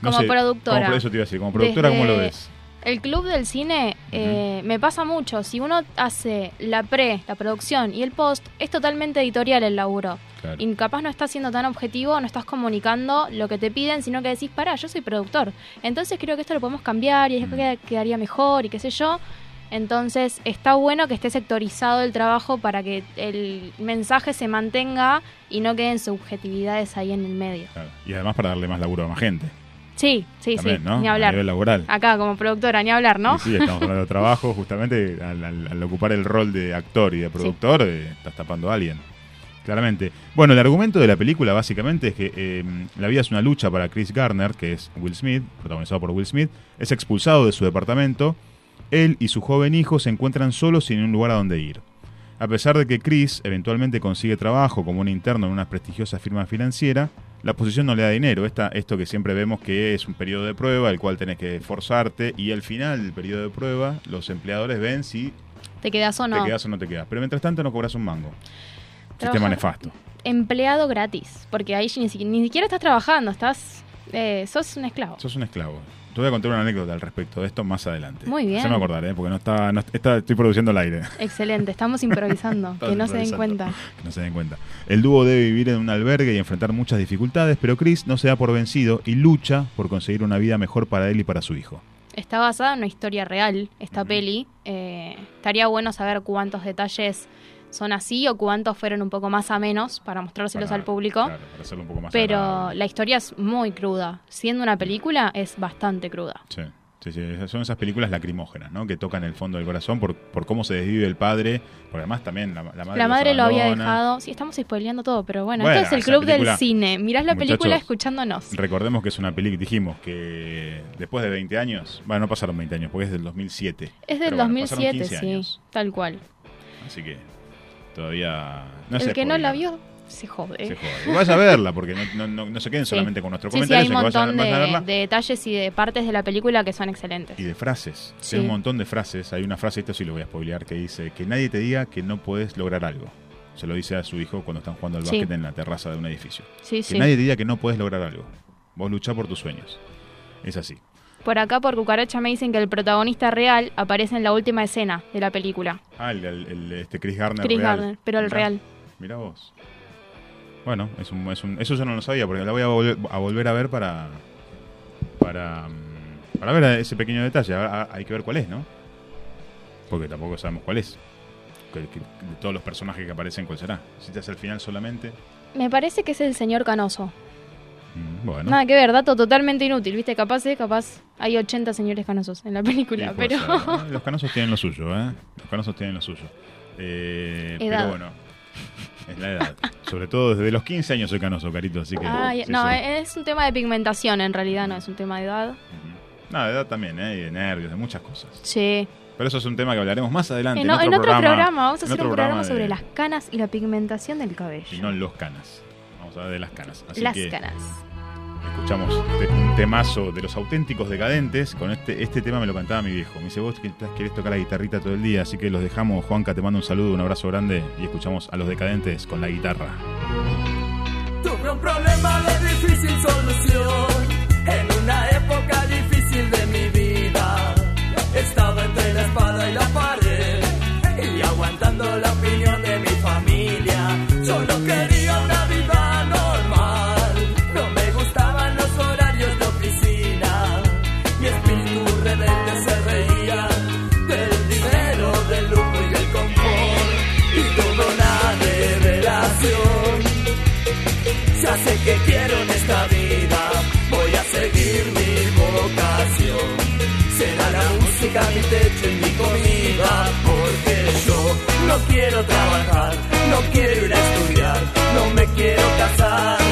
no Como sé, productora. como- eso te iba a decir. Como productora, ¿cómo lo ves? El club del cine eh, me pasa mucho. Si uno hace la pre, la producción y el post, es totalmente editorial el laburo. Claro. Y capaz no estás siendo tan objetivo, no estás comunicando lo que te piden, sino que decís, pará, yo soy productor. Entonces creo que esto lo podemos cambiar y esto queda- quedaría mejor y qué sé yo. Entonces está bueno que esté sectorizado el trabajo para que el mensaje se mantenga y no queden subjetividades ahí en el medio. Claro. Y además para darle más laburo a más gente. Sí, sí, También, sí, ¿no? ni A hablar. nivel laboral. Acá como productora, ni hablar, ¿no? Y sí, estamos hablando de trabajo, justamente al, al- al ocupar el rol de actor y de productor, eh, estás tapando a alguien. Claramente. Bueno, el argumento de la película básicamente es que eh, la vida es una lucha para Chris Garner, que es Will Smith, protagonizado por Will Smith, es expulsado de su departamento. Él y su joven hijo se encuentran solos sin un lugar a donde ir. A pesar de que Chris eventualmente consigue trabajo como un interno en una prestigiosa firma financiera, la posición no le da dinero. Esta, esto que siempre vemos que es un periodo de prueba, el cual tenés que esforzarte, y al final del periodo de prueba, los empleadores ven si ¿Te quedas o no? te quedas o no te quedas. Pero mientras tanto no cobras un mango. Sistema nefasto. Empleado gratis, porque ahí ni, ni siquiera estás trabajando, estás... eh, sos un esclavo. Sos un esclavo. Te voy a contar una anécdota al respecto de esto más adelante. Muy bien. Se me acordar, ¿eh? porque no está, no está- estoy produciendo el aire. Excelente, estamos improvisando, que no se den cuenta. Que no se den cuenta. El dúo debe vivir en un albergue y enfrentar muchas dificultades, pero Chris no se da por vencido y lucha por conseguir una vida mejor para él y para su hijo. Está basada en una historia real, esta peli. Eh, estaría bueno saber cuántos detalles son así o cuántos fueron un poco más a menos para mostrárselos Para- al público. claro, para hacerlo un poco más Pero agradable. la historia es muy cruda. Siendo una película, es bastante cruda. Sí, sí, sí, son esas películas lacrimógenas, ¿no? Que tocan el fondo del corazón por, por cómo se desvive el padre, porque además también la, la madre La madre lo había dejado. Sí, estamos spoileando todo, pero bueno, Bueno, esto es el club película- del cine. Mirás la película escuchándonos. Recordemos que es una película, dijimos que después de 20 años, bueno, no pasaron 20 años, porque es del 2007. Es del pero bueno, pasaron 2007, 15 sí, años, tal cual. así que todavía no el que no la vio, se jode. Se jode. Vaya a verla, porque no, no, no, no se queden Sí. solamente con nuestro Sí, sí, comentario, hay un sino que vayan, montón vayan a de, verla. de detalles y de partes de la película que son excelentes. Y de frases. Hay un montón de frases. Hay una frase, esto sí lo voy a spoilear, que dice que nadie te diga que no puedes lograr algo. Se lo dice a su hijo cuando están jugando al básquet en la terraza de un edificio. Que nadie te diga que no puedes lograr algo. Vos luchá por tus sueños. Es así. Por acá, por Cucaracha, me dicen que el protagonista real aparece en la última escena de la película. Ah, el, el- el, este Chris Garner Chris real. Gardner, pero el Mirá, real. Mirá vos. Bueno, es un, es un- eso yo no lo sabía, porque la voy a volver a, volver a ver para, para, mm, para ver ese pequeño detalle. A- a- hay que ver cuál es, ¿no? Porque tampoco sabemos cuál es. Que- que- de todos los personajes que aparecen, ¿cuál será? Si te hace el final solamente. Me parece que es el señor Canoso. Mm, Bueno. Nada que ver, dato totalmente inútil, ¿viste? Capaz, eh, capaz hay 80 señores canosos en la película, Sí, pero... ser, ¿eh? Los canosos tienen lo suyo, ¿eh? Los canosos tienen lo suyo. Eh, Edad. pero bueno, es la edad. Sobre todo desde los 15 años soy canoso, Carito, así que... Sí, no, es un tema de pigmentación en realidad, no es un tema de edad. No, de edad también, ¿eh? Y de nervios, de muchas cosas. Sí. Pero eso es un tema que hablaremos más adelante. En, En, o- en otro programa, vamos a hacer otro un programa de- sobre las canas y la pigmentación del cabello. Y no los canas. Vamos a hablar de las canas. Así Las que canas. Escuchamos un temazo de los auténticos decadentes. Con este, este tema me lo cantaba mi viejo. Me dice, vos que querés tocar la guitarrita todo el día, así que los dejamos. Juanca, te mando un saludo, un abrazo grande y escuchamos a los decadentes con la guitarra. Tuve un problema de difícil solución en una época difícil de mi vida. Estaba entre la espada y la pared y aguantando la opinión de mi familia. Solo quería música mi mi comida, porque yo no quiero trabajar, no quiero ir a estudiar, no me quiero casar.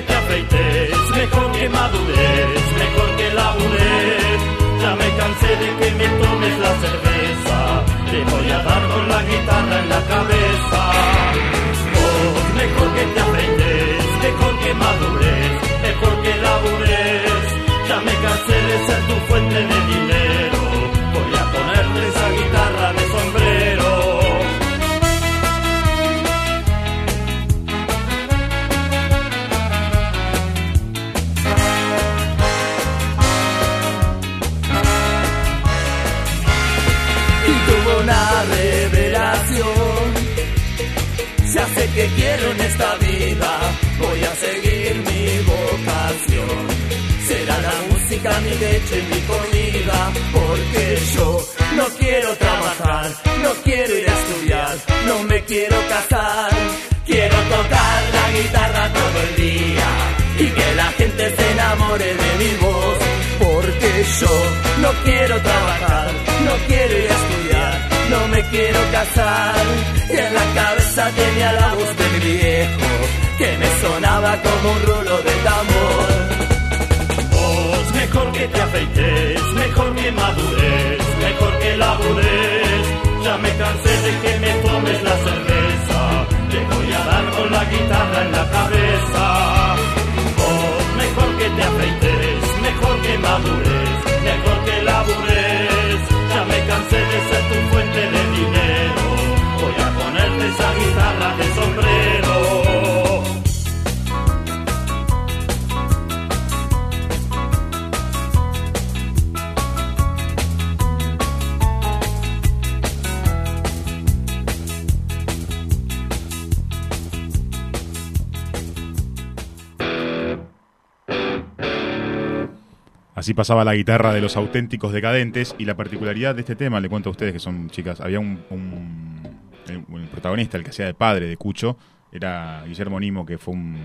Que te afeites, mejor que madures, mejor que labures. Ya me cansé de que me tomes la cerveza, te voy a dar con la guitarra en la cabeza. Vos, mejor que te afeites, mejor que madures, mi leche y mi comida, porque yo no quiero trabajar, no quiero ir a estudiar, no me quiero casar. Quiero tocar la guitarra todo el día y que la gente se enamore de mi voz, porque yo no quiero trabajar, no quiero ir a estudiar, no me quiero casar. Y en la cabeza tenía la voz de mi viejo, que me sonaba como un guitarra en la cabeza. Vos, mejor que te afeites, mejor que madures, mejor que labures. Así pasaba la guitarra de los auténticos decadentes y la particularidad de este tema, le cuento a ustedes que son chicas, había un, un- protagonista, el que hacía de padre de Cucho, era Guillermo Nimo, que fue un,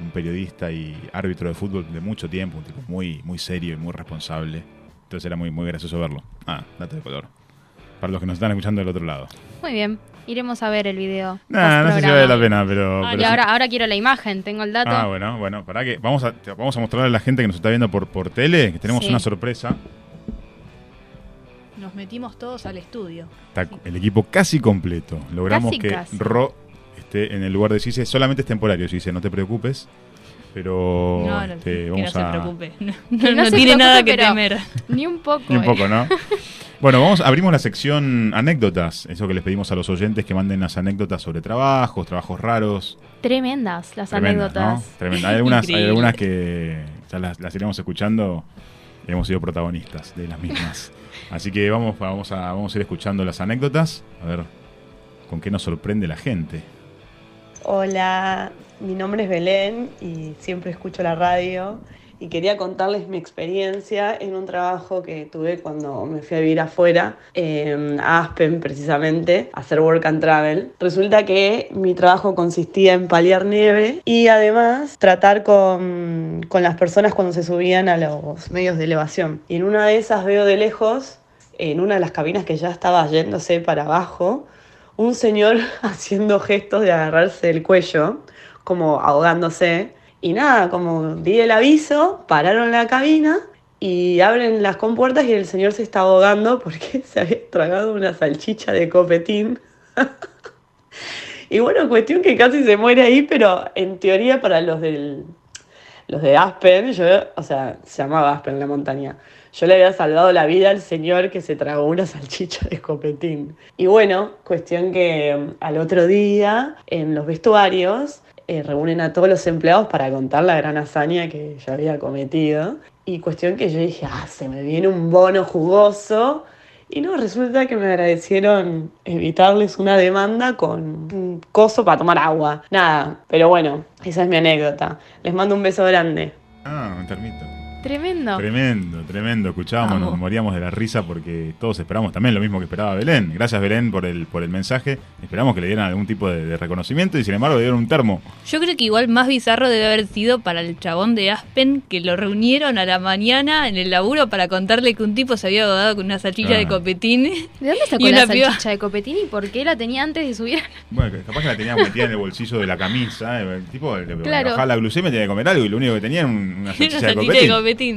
un periodista y árbitro de fútbol de mucho tiempo, un tipo muy, muy serio y muy responsable. Entonces era muy, muy gracioso verlo. Ah, dato de color. Para los que nos están escuchando del otro lado. Muy bien. Iremos a ver el video. Nah, no sé si vale la pena, pero... Ah, pero y sí. ahora, ahora quiero la imagen, tengo el dato. Ah, bueno, bueno, para que vamos a, vamos a mostrarle a la gente que nos está viendo por, por tele que tenemos Sí. una sorpresa. Nos metimos todos al estudio. Está el equipo casi completo. Logramos Casi, que casi. Ro esté en el lugar de Cice. Solamente es temporario, Cice, no te preocupes. Pero No, no, este, que no se preocupe. No, no se tiene nada que temer. Ni un poco. Ni un eh. poco, ¿no? Bueno, vamos, abrimos la sección anécdotas. Eso que les pedimos a los oyentes que manden las anécdotas sobre trabajos, trabajos raros. Tremendas las Tremendas, ¿no? anécdotas. Tremenda. Hay algunas, hay algunas que ya las, las iremos escuchando hemos sido protagonistas de las mismas. Así que vamos, vamos, a, vamos a ir escuchando las anécdotas, a ver con qué nos sorprende la gente. Hola, mi nombre es Belén y siempre escucho la radio y quería contarles mi experiencia en un trabajo que tuve cuando me fui a vivir afuera, eh, a Aspen precisamente, a hacer work and travel. Resulta que mi trabajo consistía en paliar nieve y además tratar con, con las personas cuando se subían a los medios de elevación. Y en una de esas veo de lejos, en una de las cabinas que ya estaba yéndose para abajo, un señor haciendo gestos de agarrarse del cuello, como ahogándose. Y nada, como di el aviso, pararon la cabina y abren las compuertas y el señor se está ahogando porque se había tragado una salchicha de copetín. y bueno, cuestión que casi se muere ahí, pero en teoría para los del los de Aspen, yo, o sea, se llamaba Aspen la montaña. Yo le había salvado la vida al señor que se tragó una salchicha de escopetín. Y bueno, cuestión que mm, al otro día, en los vestuarios, eh, reúnen a todos los empleados para contar la gran hazaña que yo había cometido. Y cuestión que yo dije, ah, se me viene un bono jugoso. Y no, resulta que me agradecieron evitarles una demanda con un coso para tomar agua. Nada, pero bueno, esa es mi anécdota. Les mando un beso grande. Ah, un termito. Tremendo. Tremendo, tremendo. Escuchábamos, nos moríamos de la risa porque todos esperamos también lo mismo que esperaba Belén. Gracias Belén por el, por el mensaje. Esperamos que le dieran algún tipo de, de reconocimiento y sin embargo le dieron un termo. Yo creo que igual más bizarro debe haber sido para el chabón de Aspen que lo reunieron a la mañana en el laburo para contarle que un tipo se había ahogado con una salchicha de Ah. copetín. ¿De dónde sacó Y la una piba- salchicha de copetín y por qué la tenía antes de subir? Bueno, que capaz que la tenía metida en el bolsillo de la camisa. El tipo le Claro. bajaba la glucemia, tenía que comer algo y lo único que tenía era un- una salchicha, de, salchicha copetín. de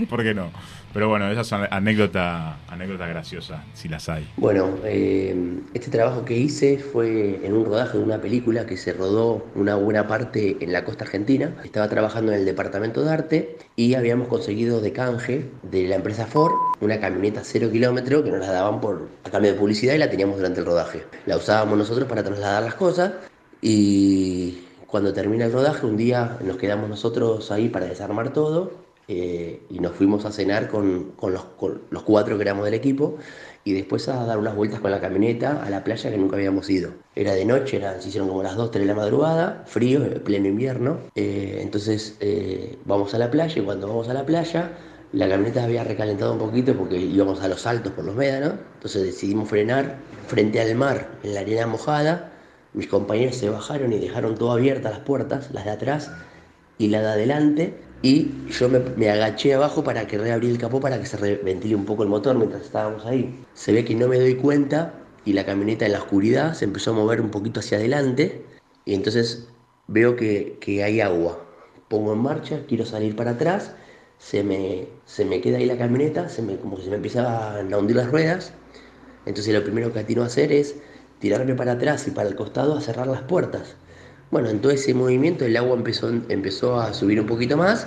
¿Por qué no? Pero bueno, esa es una anécdota, anécdota graciosa, si las hay. Bueno, eh, este trabajo que hice fue en un rodaje de una película que se rodó una buena parte en la costa argentina. Estaba trabajando en el departamento de arte y habíamos conseguido de canje de la empresa Ford una camioneta cero kilómetro que nos la daban por a cambio de publicidad y la teníamos durante el rodaje. La usábamos nosotros para trasladar las cosas y cuando termina el rodaje un día nos quedamos nosotros ahí para desarmar todo eh, y nos fuimos a cenar con, con los, los cuatro que éramos del equipo y después a dar unas vueltas con la camioneta a la playa que nunca habíamos ido. Era de noche, eran, se hicieron como las 2, 3 de la madrugada, frío, en pleno invierno. Eh, entonces eh, vamos a la playa y cuando vamos a la playa la camioneta había recalentado un poquito porque íbamos a los altos por los médanos. Entonces decidimos frenar frente al mar, en la arena mojada. Mis compañeros se bajaron y dejaron todo abiertas las puertas, las de atrás y la de adelante. Y yo me, agaché abajo para que reabrí el capó para que se ventile un poco el motor mientras estábamos ahí. Se ve que no me doy cuenta y la camioneta en la oscuridad se empezó a mover un poquito hacia adelante. Y entonces veo que, que hay agua. Pongo en marcha, quiero salir para atrás. Se me, se me queda ahí la camioneta, se me, como que se me empiezan a hundir las ruedas. Entonces lo primero que atino a hacer es tirarme para atrás y para el costado a cerrar las puertas. Bueno, en todo ese movimiento el agua empezó, empezó a subir un poquito más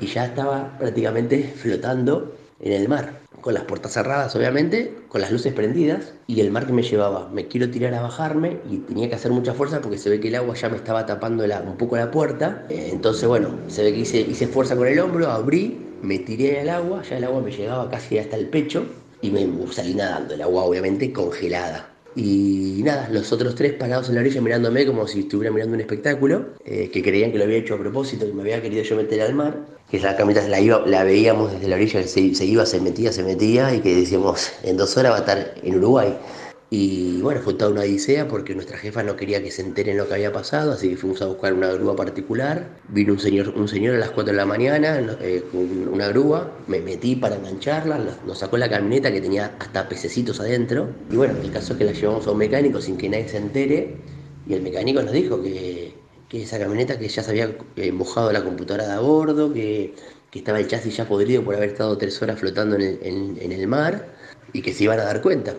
y ya estaba prácticamente flotando en el mar, con las puertas cerradas obviamente, con las luces prendidas y el mar que me llevaba. Me quiero tirar a bajarme y tenía que hacer mucha fuerza porque se ve que el agua ya me estaba tapando un poco la puerta. Eh, entonces, bueno, se ve que hice, hice fuerza con el hombro, abrí, me tiré al agua, ya el agua me llegaba casi hasta el pecho y me salí nadando, el agua obviamente congelada. Y nada, los otros tres parados en la orilla mirándome como si estuviera mirando un espectáculo, eh, que creían que lo había hecho a propósito, que me había querido yo meter al mar, que la camioneta la, iba, la veíamos desde la orilla, que se, se iba, se metía, se metía, y que decíamos, en dos horas va a estar en Uruguay. Y bueno, fue toda una odisea porque nuestra jefa no quería que se enteren lo que había pasado, así que fuimos a buscar una grúa particular. Vino un señor, un señor a las 4 de la mañana eh, con una grúa, me metí para engancharla, la- nos sacó la camioneta que tenía hasta pececitos adentro. Y bueno, el caso es que la llevamos a un mecánico sin que nadie se entere y el mecánico nos dijo que, que esa camioneta que ya se había eh, mojado la computadora de a bordo, que, que estaba el chasis ya podrido por haber estado tres horas flotando en el, en el mar y que se iban a dar cuenta.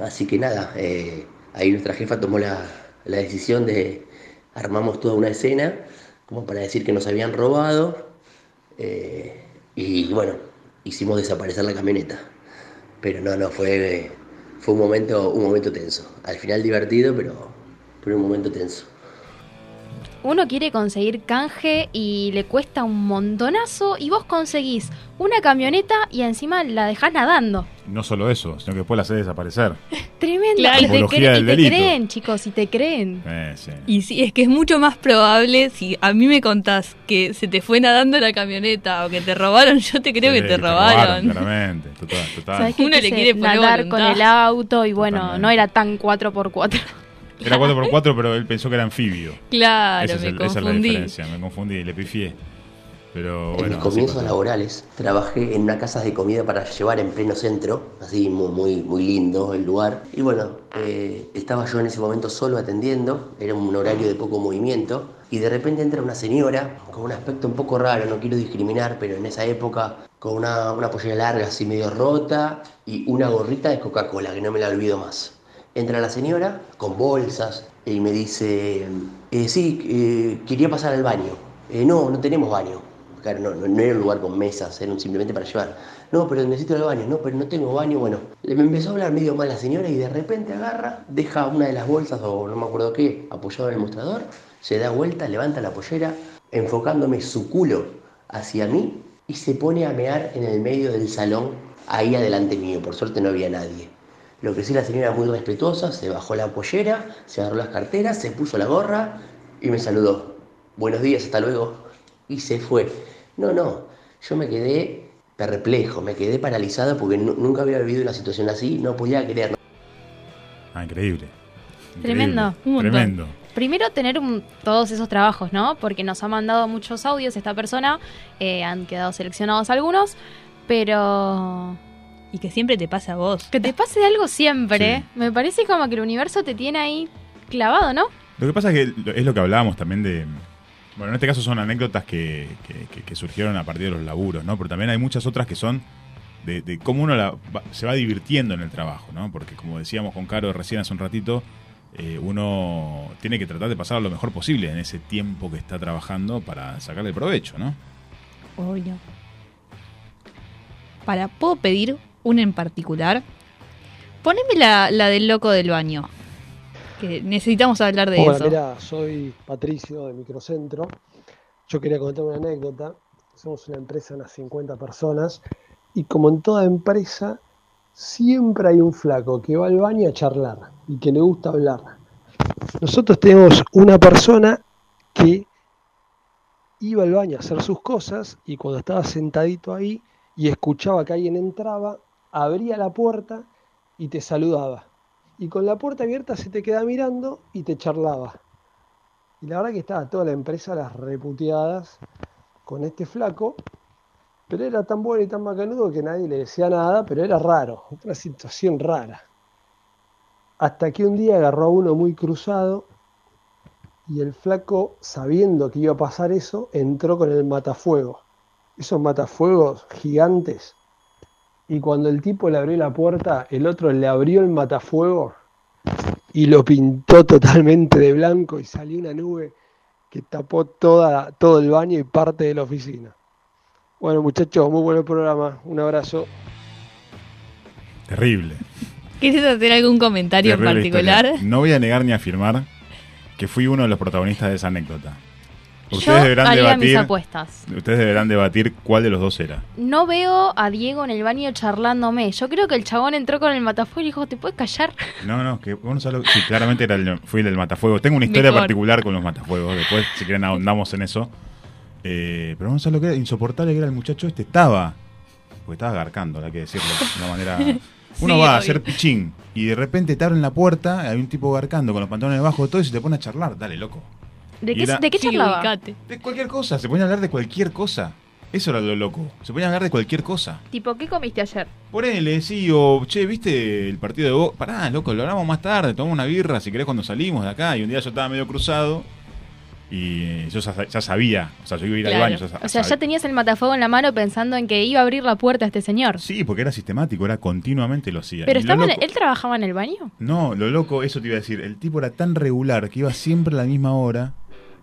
Así que nada, eh, ahí nuestra jefa tomó la, la decisión de armamos toda una escena como para decir que nos habían robado eh, y bueno, hicimos desaparecer la camioneta. Pero no, no, fue, fue un, momento, un momento tenso. Al final divertido, pero, pero un momento tenso. Uno quiere conseguir canje y le cuesta un montonazo y vos conseguís una camioneta y encima la dejás nadando. No solo eso, sino que después la hace desaparecer. Tremendo. Claro. Y te, cre- del y te creen, chicos, y te creen. Eh, sí. Y sí, es que es mucho más probable si a mí me contás que se te fue nadando la camioneta o que te robaron, yo te creo Sí, que te robaron. Claramente, total, total. ¿Sabés que Uno le quiere poner nadar voluntad. con el auto y bueno, Totalmente. no era tan 4x4. Era 4x4, pero él pensó que era anfibio. Claro, Ese es esa es la diferencia, me confundí, le pifié. Pero En bueno. mis comienzos laborales trabajé en una casa de comida para llevar en pleno centro, así muy, muy, muy lindo el lugar. Y bueno, eh, estaba yo en ese momento solo atendiendo, era un horario de poco movimiento, y de repente entra una señora con un aspecto un poco raro, no quiero discriminar, pero en esa época con una, una pollera larga así medio rota y una gorrita de Coca-Cola, que no me la olvido más. Entra la señora con bolsas y me dice, eh, sí, eh, quería pasar al baño. "Eh, no, no tenemos baño. Claro, no, no, era un lugar con mesas, era simplemente para llevar. No, pero necesito el baño, no, pero no tengo baño. Bueno, le me empezó a hablar medio mal la señora y de repente agarra, deja una de las bolsas o no me acuerdo qué, apoyado en el mostrador, se da vuelta, levanta la pollera, enfocándome su culo hacia mí y se pone a mear en el medio del salón, ahí adelante mío. Por suerte no había nadie. Lo que sí, la señora muy respetuosa, se bajó la pollera, se agarró las carteras, se puso la gorra y me saludó. Buenos días, hasta luego. Y se fue. No, no, yo me quedé perplejo, me quedé paralizado porque nu- nunca había vivido una situación así, no podía creer. Ah, increíble. Tremendo. Increíble. Un montón. Tremendo. Primero tener un- todos esos trabajos, ¿no? Porque nos ha mandado muchos audios esta persona, eh, han quedado seleccionados algunos, pero... Y que siempre te pasa a vos. Que te pase algo siempre, me parece como que el universo te tiene ahí clavado, ¿no? Lo que pasa es que es lo que hablábamos también de. Bueno, en este caso son anécdotas que, que- que- que surgieron a partir de los laburos, ¿no? Pero también hay muchas otras que son de, de cómo uno la va- se va divirtiendo en el trabajo, ¿no? Porque como decíamos con Caro recién hace un ratito, eh, uno tiene que tratar de pasar lo mejor posible en ese tiempo que está trabajando para sacarle provecho, ¿no? Obvio. Para, ¿puedo pedir una en particular? Poneme la, la del loco del baño. Que necesitamos hablar de Hola, eso. mira, soy Patricio de Microcentro. Yo quería contar una anécdota. Somos una empresa de unas 50 personas y como en toda empresa, siempre hay un flaco que va al baño a charlar y que le gusta hablar. Nosotros tenemos una persona que iba al baño a hacer sus cosas y cuando estaba sentadito ahí y escuchaba que alguien entraba, abría la puerta y te saludaba. Y con la puerta abierta se te queda mirando y te charlaba. Y la verdad que estaba toda la empresa, las reputeadas, con este flaco, pero era tan bueno y tan macanudo que nadie le decía nada, pero era raro, una situación rara. Hasta que un día agarró a uno muy cruzado y el flaco, sabiendo que iba a pasar eso, entró con el matafuego. Esos matafuegos gigantes. Y cuando el tipo le abrió la puerta, el otro le abrió el matafuego y lo pintó totalmente de blanco y salió una nube que tapó toda, todo el baño y parte de la oficina. Bueno muchachos, muy buen programa. Un abrazo. Terrible. ¿Quieres hacer algún comentario en particular? historia. No voy a negar ni afirmar que fui uno de los protagonistas de esa anécdota. Ustedes Yo deberán haría debatir. mis apuestas. Ustedes deberán debatir cuál de los dos era. No veo a Diego en el baño charlándome. Yo creo que el chabón entró con el matafuego y dijo, ¿te puedes callar? No, no, que vos no sabés lo- Sí, claramente era el, fui el del matafuego. Tengo una historia Mejor. particular con los matafuegos. Después, si quieren, ahondamos en eso. Eh, pero no sabés lo que era insoportable que era el muchacho este. Estaba. Porque estaba garcando, hay que decirlo. De una manera. Uno Sí, va a hacer pichín y de repente te abren la puerta, hay un tipo garcando con los pantalones debajo de todo y se te pone a charlar. Dale, loco. ¿De qué, era- ¿de qué charlaba? ubicate. De cualquier cosa, se ponía a hablar de cualquier cosa. Eso era lo loco. Se ponía a hablar de cualquier cosa. Tipo, ¿qué comiste ayer? Ponele, sí, o che, ¿viste el partido de vos? Pará, loco, lo hablamos más tarde, tomamos una birra si querés cuando salimos de acá. Y un día yo estaba medio cruzado y eh, yo ya, sabía, o sea, yo iba a ir Claro. al baño. ya O sea, ya tenías el matafuego en la mano pensando en que iba a abrir la puerta a este señor. Sí, porque era sistemático, era continuamente lo hacía. Pero lo estaba en- él trabajaba en el baño. No, lo loco, eso te iba a decir, el tipo era tan regular que iba siempre a la misma hora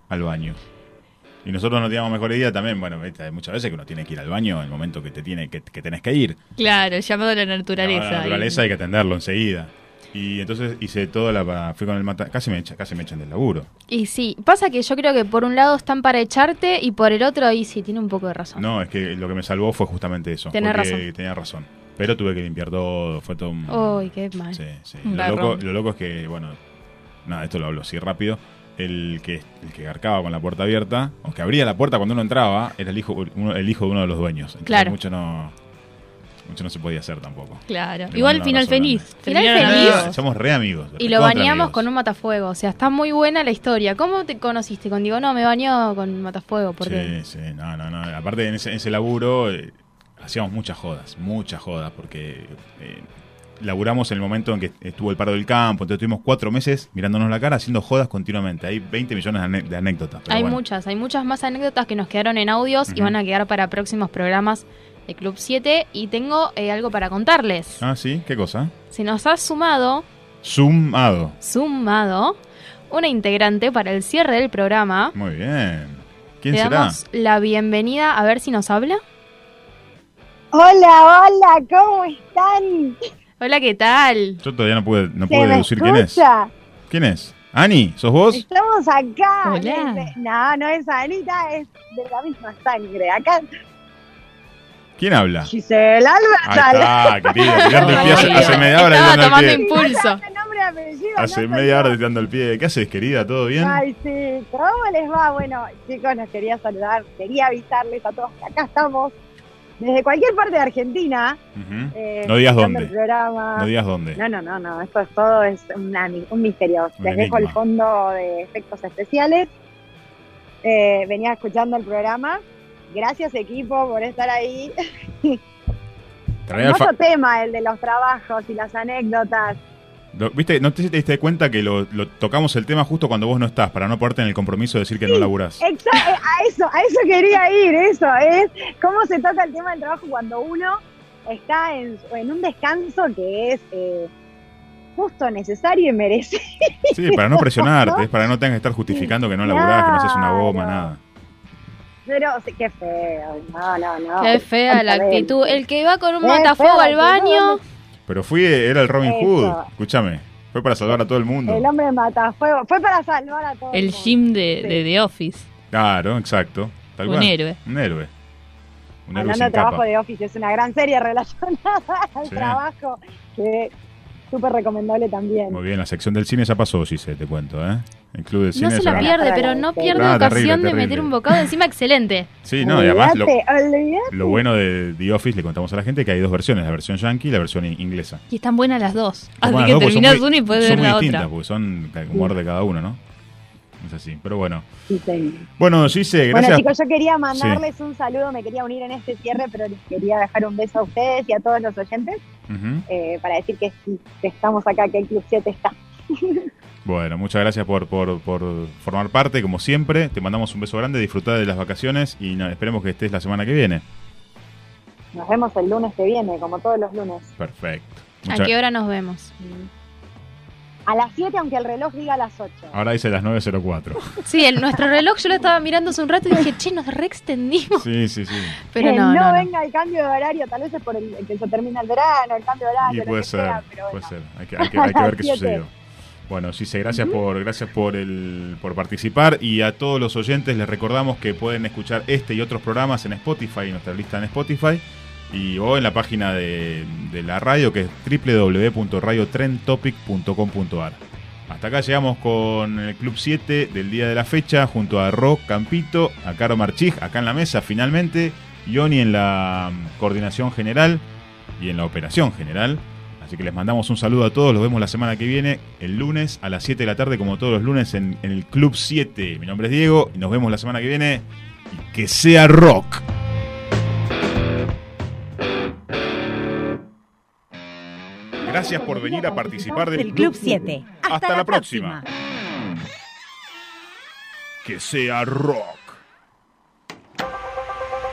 al baño. Y nosotros no teníamos mejor idea también, bueno, muchas veces que uno tiene que ir al baño en el momento que te tiene que, que tenés que ir. Claro, el llamado a la naturaleza. La naturaleza hay que atenderlo enseguida. Y entonces hice toda la fui con el mata, casi me echa- casi me echan del laburo. Y sí, pasa que yo creo que por un lado están para echarte y por el otro ahí sí tiene un poco de razón. No, es que lo que me salvó fue justamente eso. Tenés porque razón. Tenía razón. Pero tuve que limpiar todo, fue todo un... Uy, qué mal. Sí, sí. Un Lo loco, lo loco es que, bueno, nada, esto lo hablo así rápido. El que, el que garcaba con la puerta abierta, o que abría la puerta cuando uno entraba, era el hijo, uno- el hijo de uno de los dueños. Entonces Claro. Mucho no, mucho no se podía hacer tampoco. Claro. Le Igual un final feliz. Final feliz. amigos. Somos re amigos. Y lo bañamos amigos. con un matafuego. O sea, está muy buena la historia. ¿Cómo te conociste con Diego? No, me bañó con matafuego. Porque Sí, sí, no, no, no. Aparte en ese, en ese laburo eh, hacíamos muchas jodas, muchas jodas, porque eh, laburamos en el momento en que estuvo el paro del campo, entonces tuvimos cuatro meses mirándonos la cara haciendo jodas continuamente. Hay 20 millones de, anécdotas. hay bueno. muchas, hay muchas más anécdotas que nos quedaron en audios y van a quedar para próximos programas de Club 7. Y tengo eh, algo para contarles. Ah, sí, ¿qué cosa? Se nos ha sumado, Sumado. sumado, una integrante para el cierre del programa. Muy bien. ¿Quién Le será? damos la bienvenida a ver si nos habla. Hola, hola, ¿cómo están? Hola, ¿qué tal? Yo todavía no pude, no ¿Se pude deducir quién es. ¿Quién es? Ani, ¿sos vos? Estamos acá. Hola. desde- No, no es Anita, es de la misma sangre. Acá, ¿Quién habla? Gisela Alba. está, querida, tirando el pie hace, hace media hora Estaba tirando el tomando pie. impulso. Hace no media hora tirando el pie. ¿Qué haces, querida? ¿Todo bien? Ay, sí. ¿Cómo les va? Bueno, chicos, los quería saludar. Quería avisarles a todos que acá estamos. Desde cualquier parte de Argentina. Eh, No digas dónde. No digas dónde. No, no, no, no. Esto es todo es una- un misterio. Un Les dejo el fondo de efectos especiales. Eh, venía escuchando el programa. Gracias, equipo, por estar ahí. Fa- tema, el de los trabajos y las anécdotas. Lo- ¿Viste? ¿No te, te diste cuenta que lo, lo tocamos el tema justo cuando vos no estás, para no ponerte en el compromiso de decir que no laburás? Exa- eh, a eso, a eso quería ir, eso es cómo se toca el tema del trabajo cuando uno está en, en un descanso que es eh, justo, necesario y merecido. Sí, para no presionarte, es para que no tengas que estar justificando que no laburás, que no haces una goma, nada. Pero qué feo, no, no, no. Qué fea la actitud. El que va con un matafuego al baño. Pero fui, era el Robin Eso. Hood, escúchame. Fue para salvar a todo el mundo. El hombre mata fuego, fue para salvar a todos. El Jim de, de The Office. Claro, exacto. Tal Un cual. héroe. Un héroe. Un héroe Hablando sin de trabajo capa. de Office, es una gran serie relacionada al Sí. trabajo que súper recomendable también. Muy bien, la sección del cine ya pasó, Gise, te cuento, ¿eh? El club de cine No se ya- la pierde, pero no pierde Ah, ocasión terrible, de meter un bocado encima excelente. Sí, no, y además lo, lo bueno de The Office, le contamos a la gente que hay dos versiones, la versión yankee y la versión in- inglesa. Y están buenas las dos. Así que las dos, son terminás muy- una y puedes son ver muy la distintas, otra. porque son humor de cada uno, ¿no? Es así, pero bueno. Sí, señor. Bueno, Gise, Bueno, gracias. chicos, yo quería mandarles un saludo, me quería unir en este cierre, pero les quería dejar un beso a ustedes y a todos los oyentes eh, para decir que sí, que estamos acá, que el Club 7 está. Bueno, muchas gracias por, por, por formar parte, como siempre. Te mandamos un beso grande, disfrutar de las vacaciones y esperemos que estés la semana que viene. Nos vemos el lunes que viene, como todos los lunes. Perfecto. ¿A qué hora nos vemos? A las 7, aunque el reloj diga a las 8. Ahora dice las 9.04. Sí, el, nuestro reloj yo lo estaba mirando hace un rato y dije, che, nos reextendimos. Sí, sí, sí. Pero Que no, no, no. venga el cambio de horario, tal vez es por el que se termina el verano, el cambio de horario. Y puede ser, sea, pero puede bueno. ser. Hay que, hay que, hay que ver qué sucedió. Bueno, sí, sí, gracias por gracias por el por participar y a todos los oyentes les recordamos que pueden escuchar este y otros programas en Spotify, en nuestra lista en Spotify y o en la página de, de la radio que es www.radiotrentopic.com.ar. Hasta acá llegamos con el Club 7 del día de la fecha junto a Rock Campito, a Caro Marchij acá en la mesa finalmente, Yoni en la mm, coordinación general y en la operación general. Así que les mandamos un saludo a todos, los vemos la semana que viene, el lunes a las 7 de la tarde, como todos los lunes en, en el Club 7. Mi nombre es Diego y nos vemos la semana que viene. Y que sea rock. Gracias por venir a participar del del Club 7. Hasta, la próxima. Que sea rock.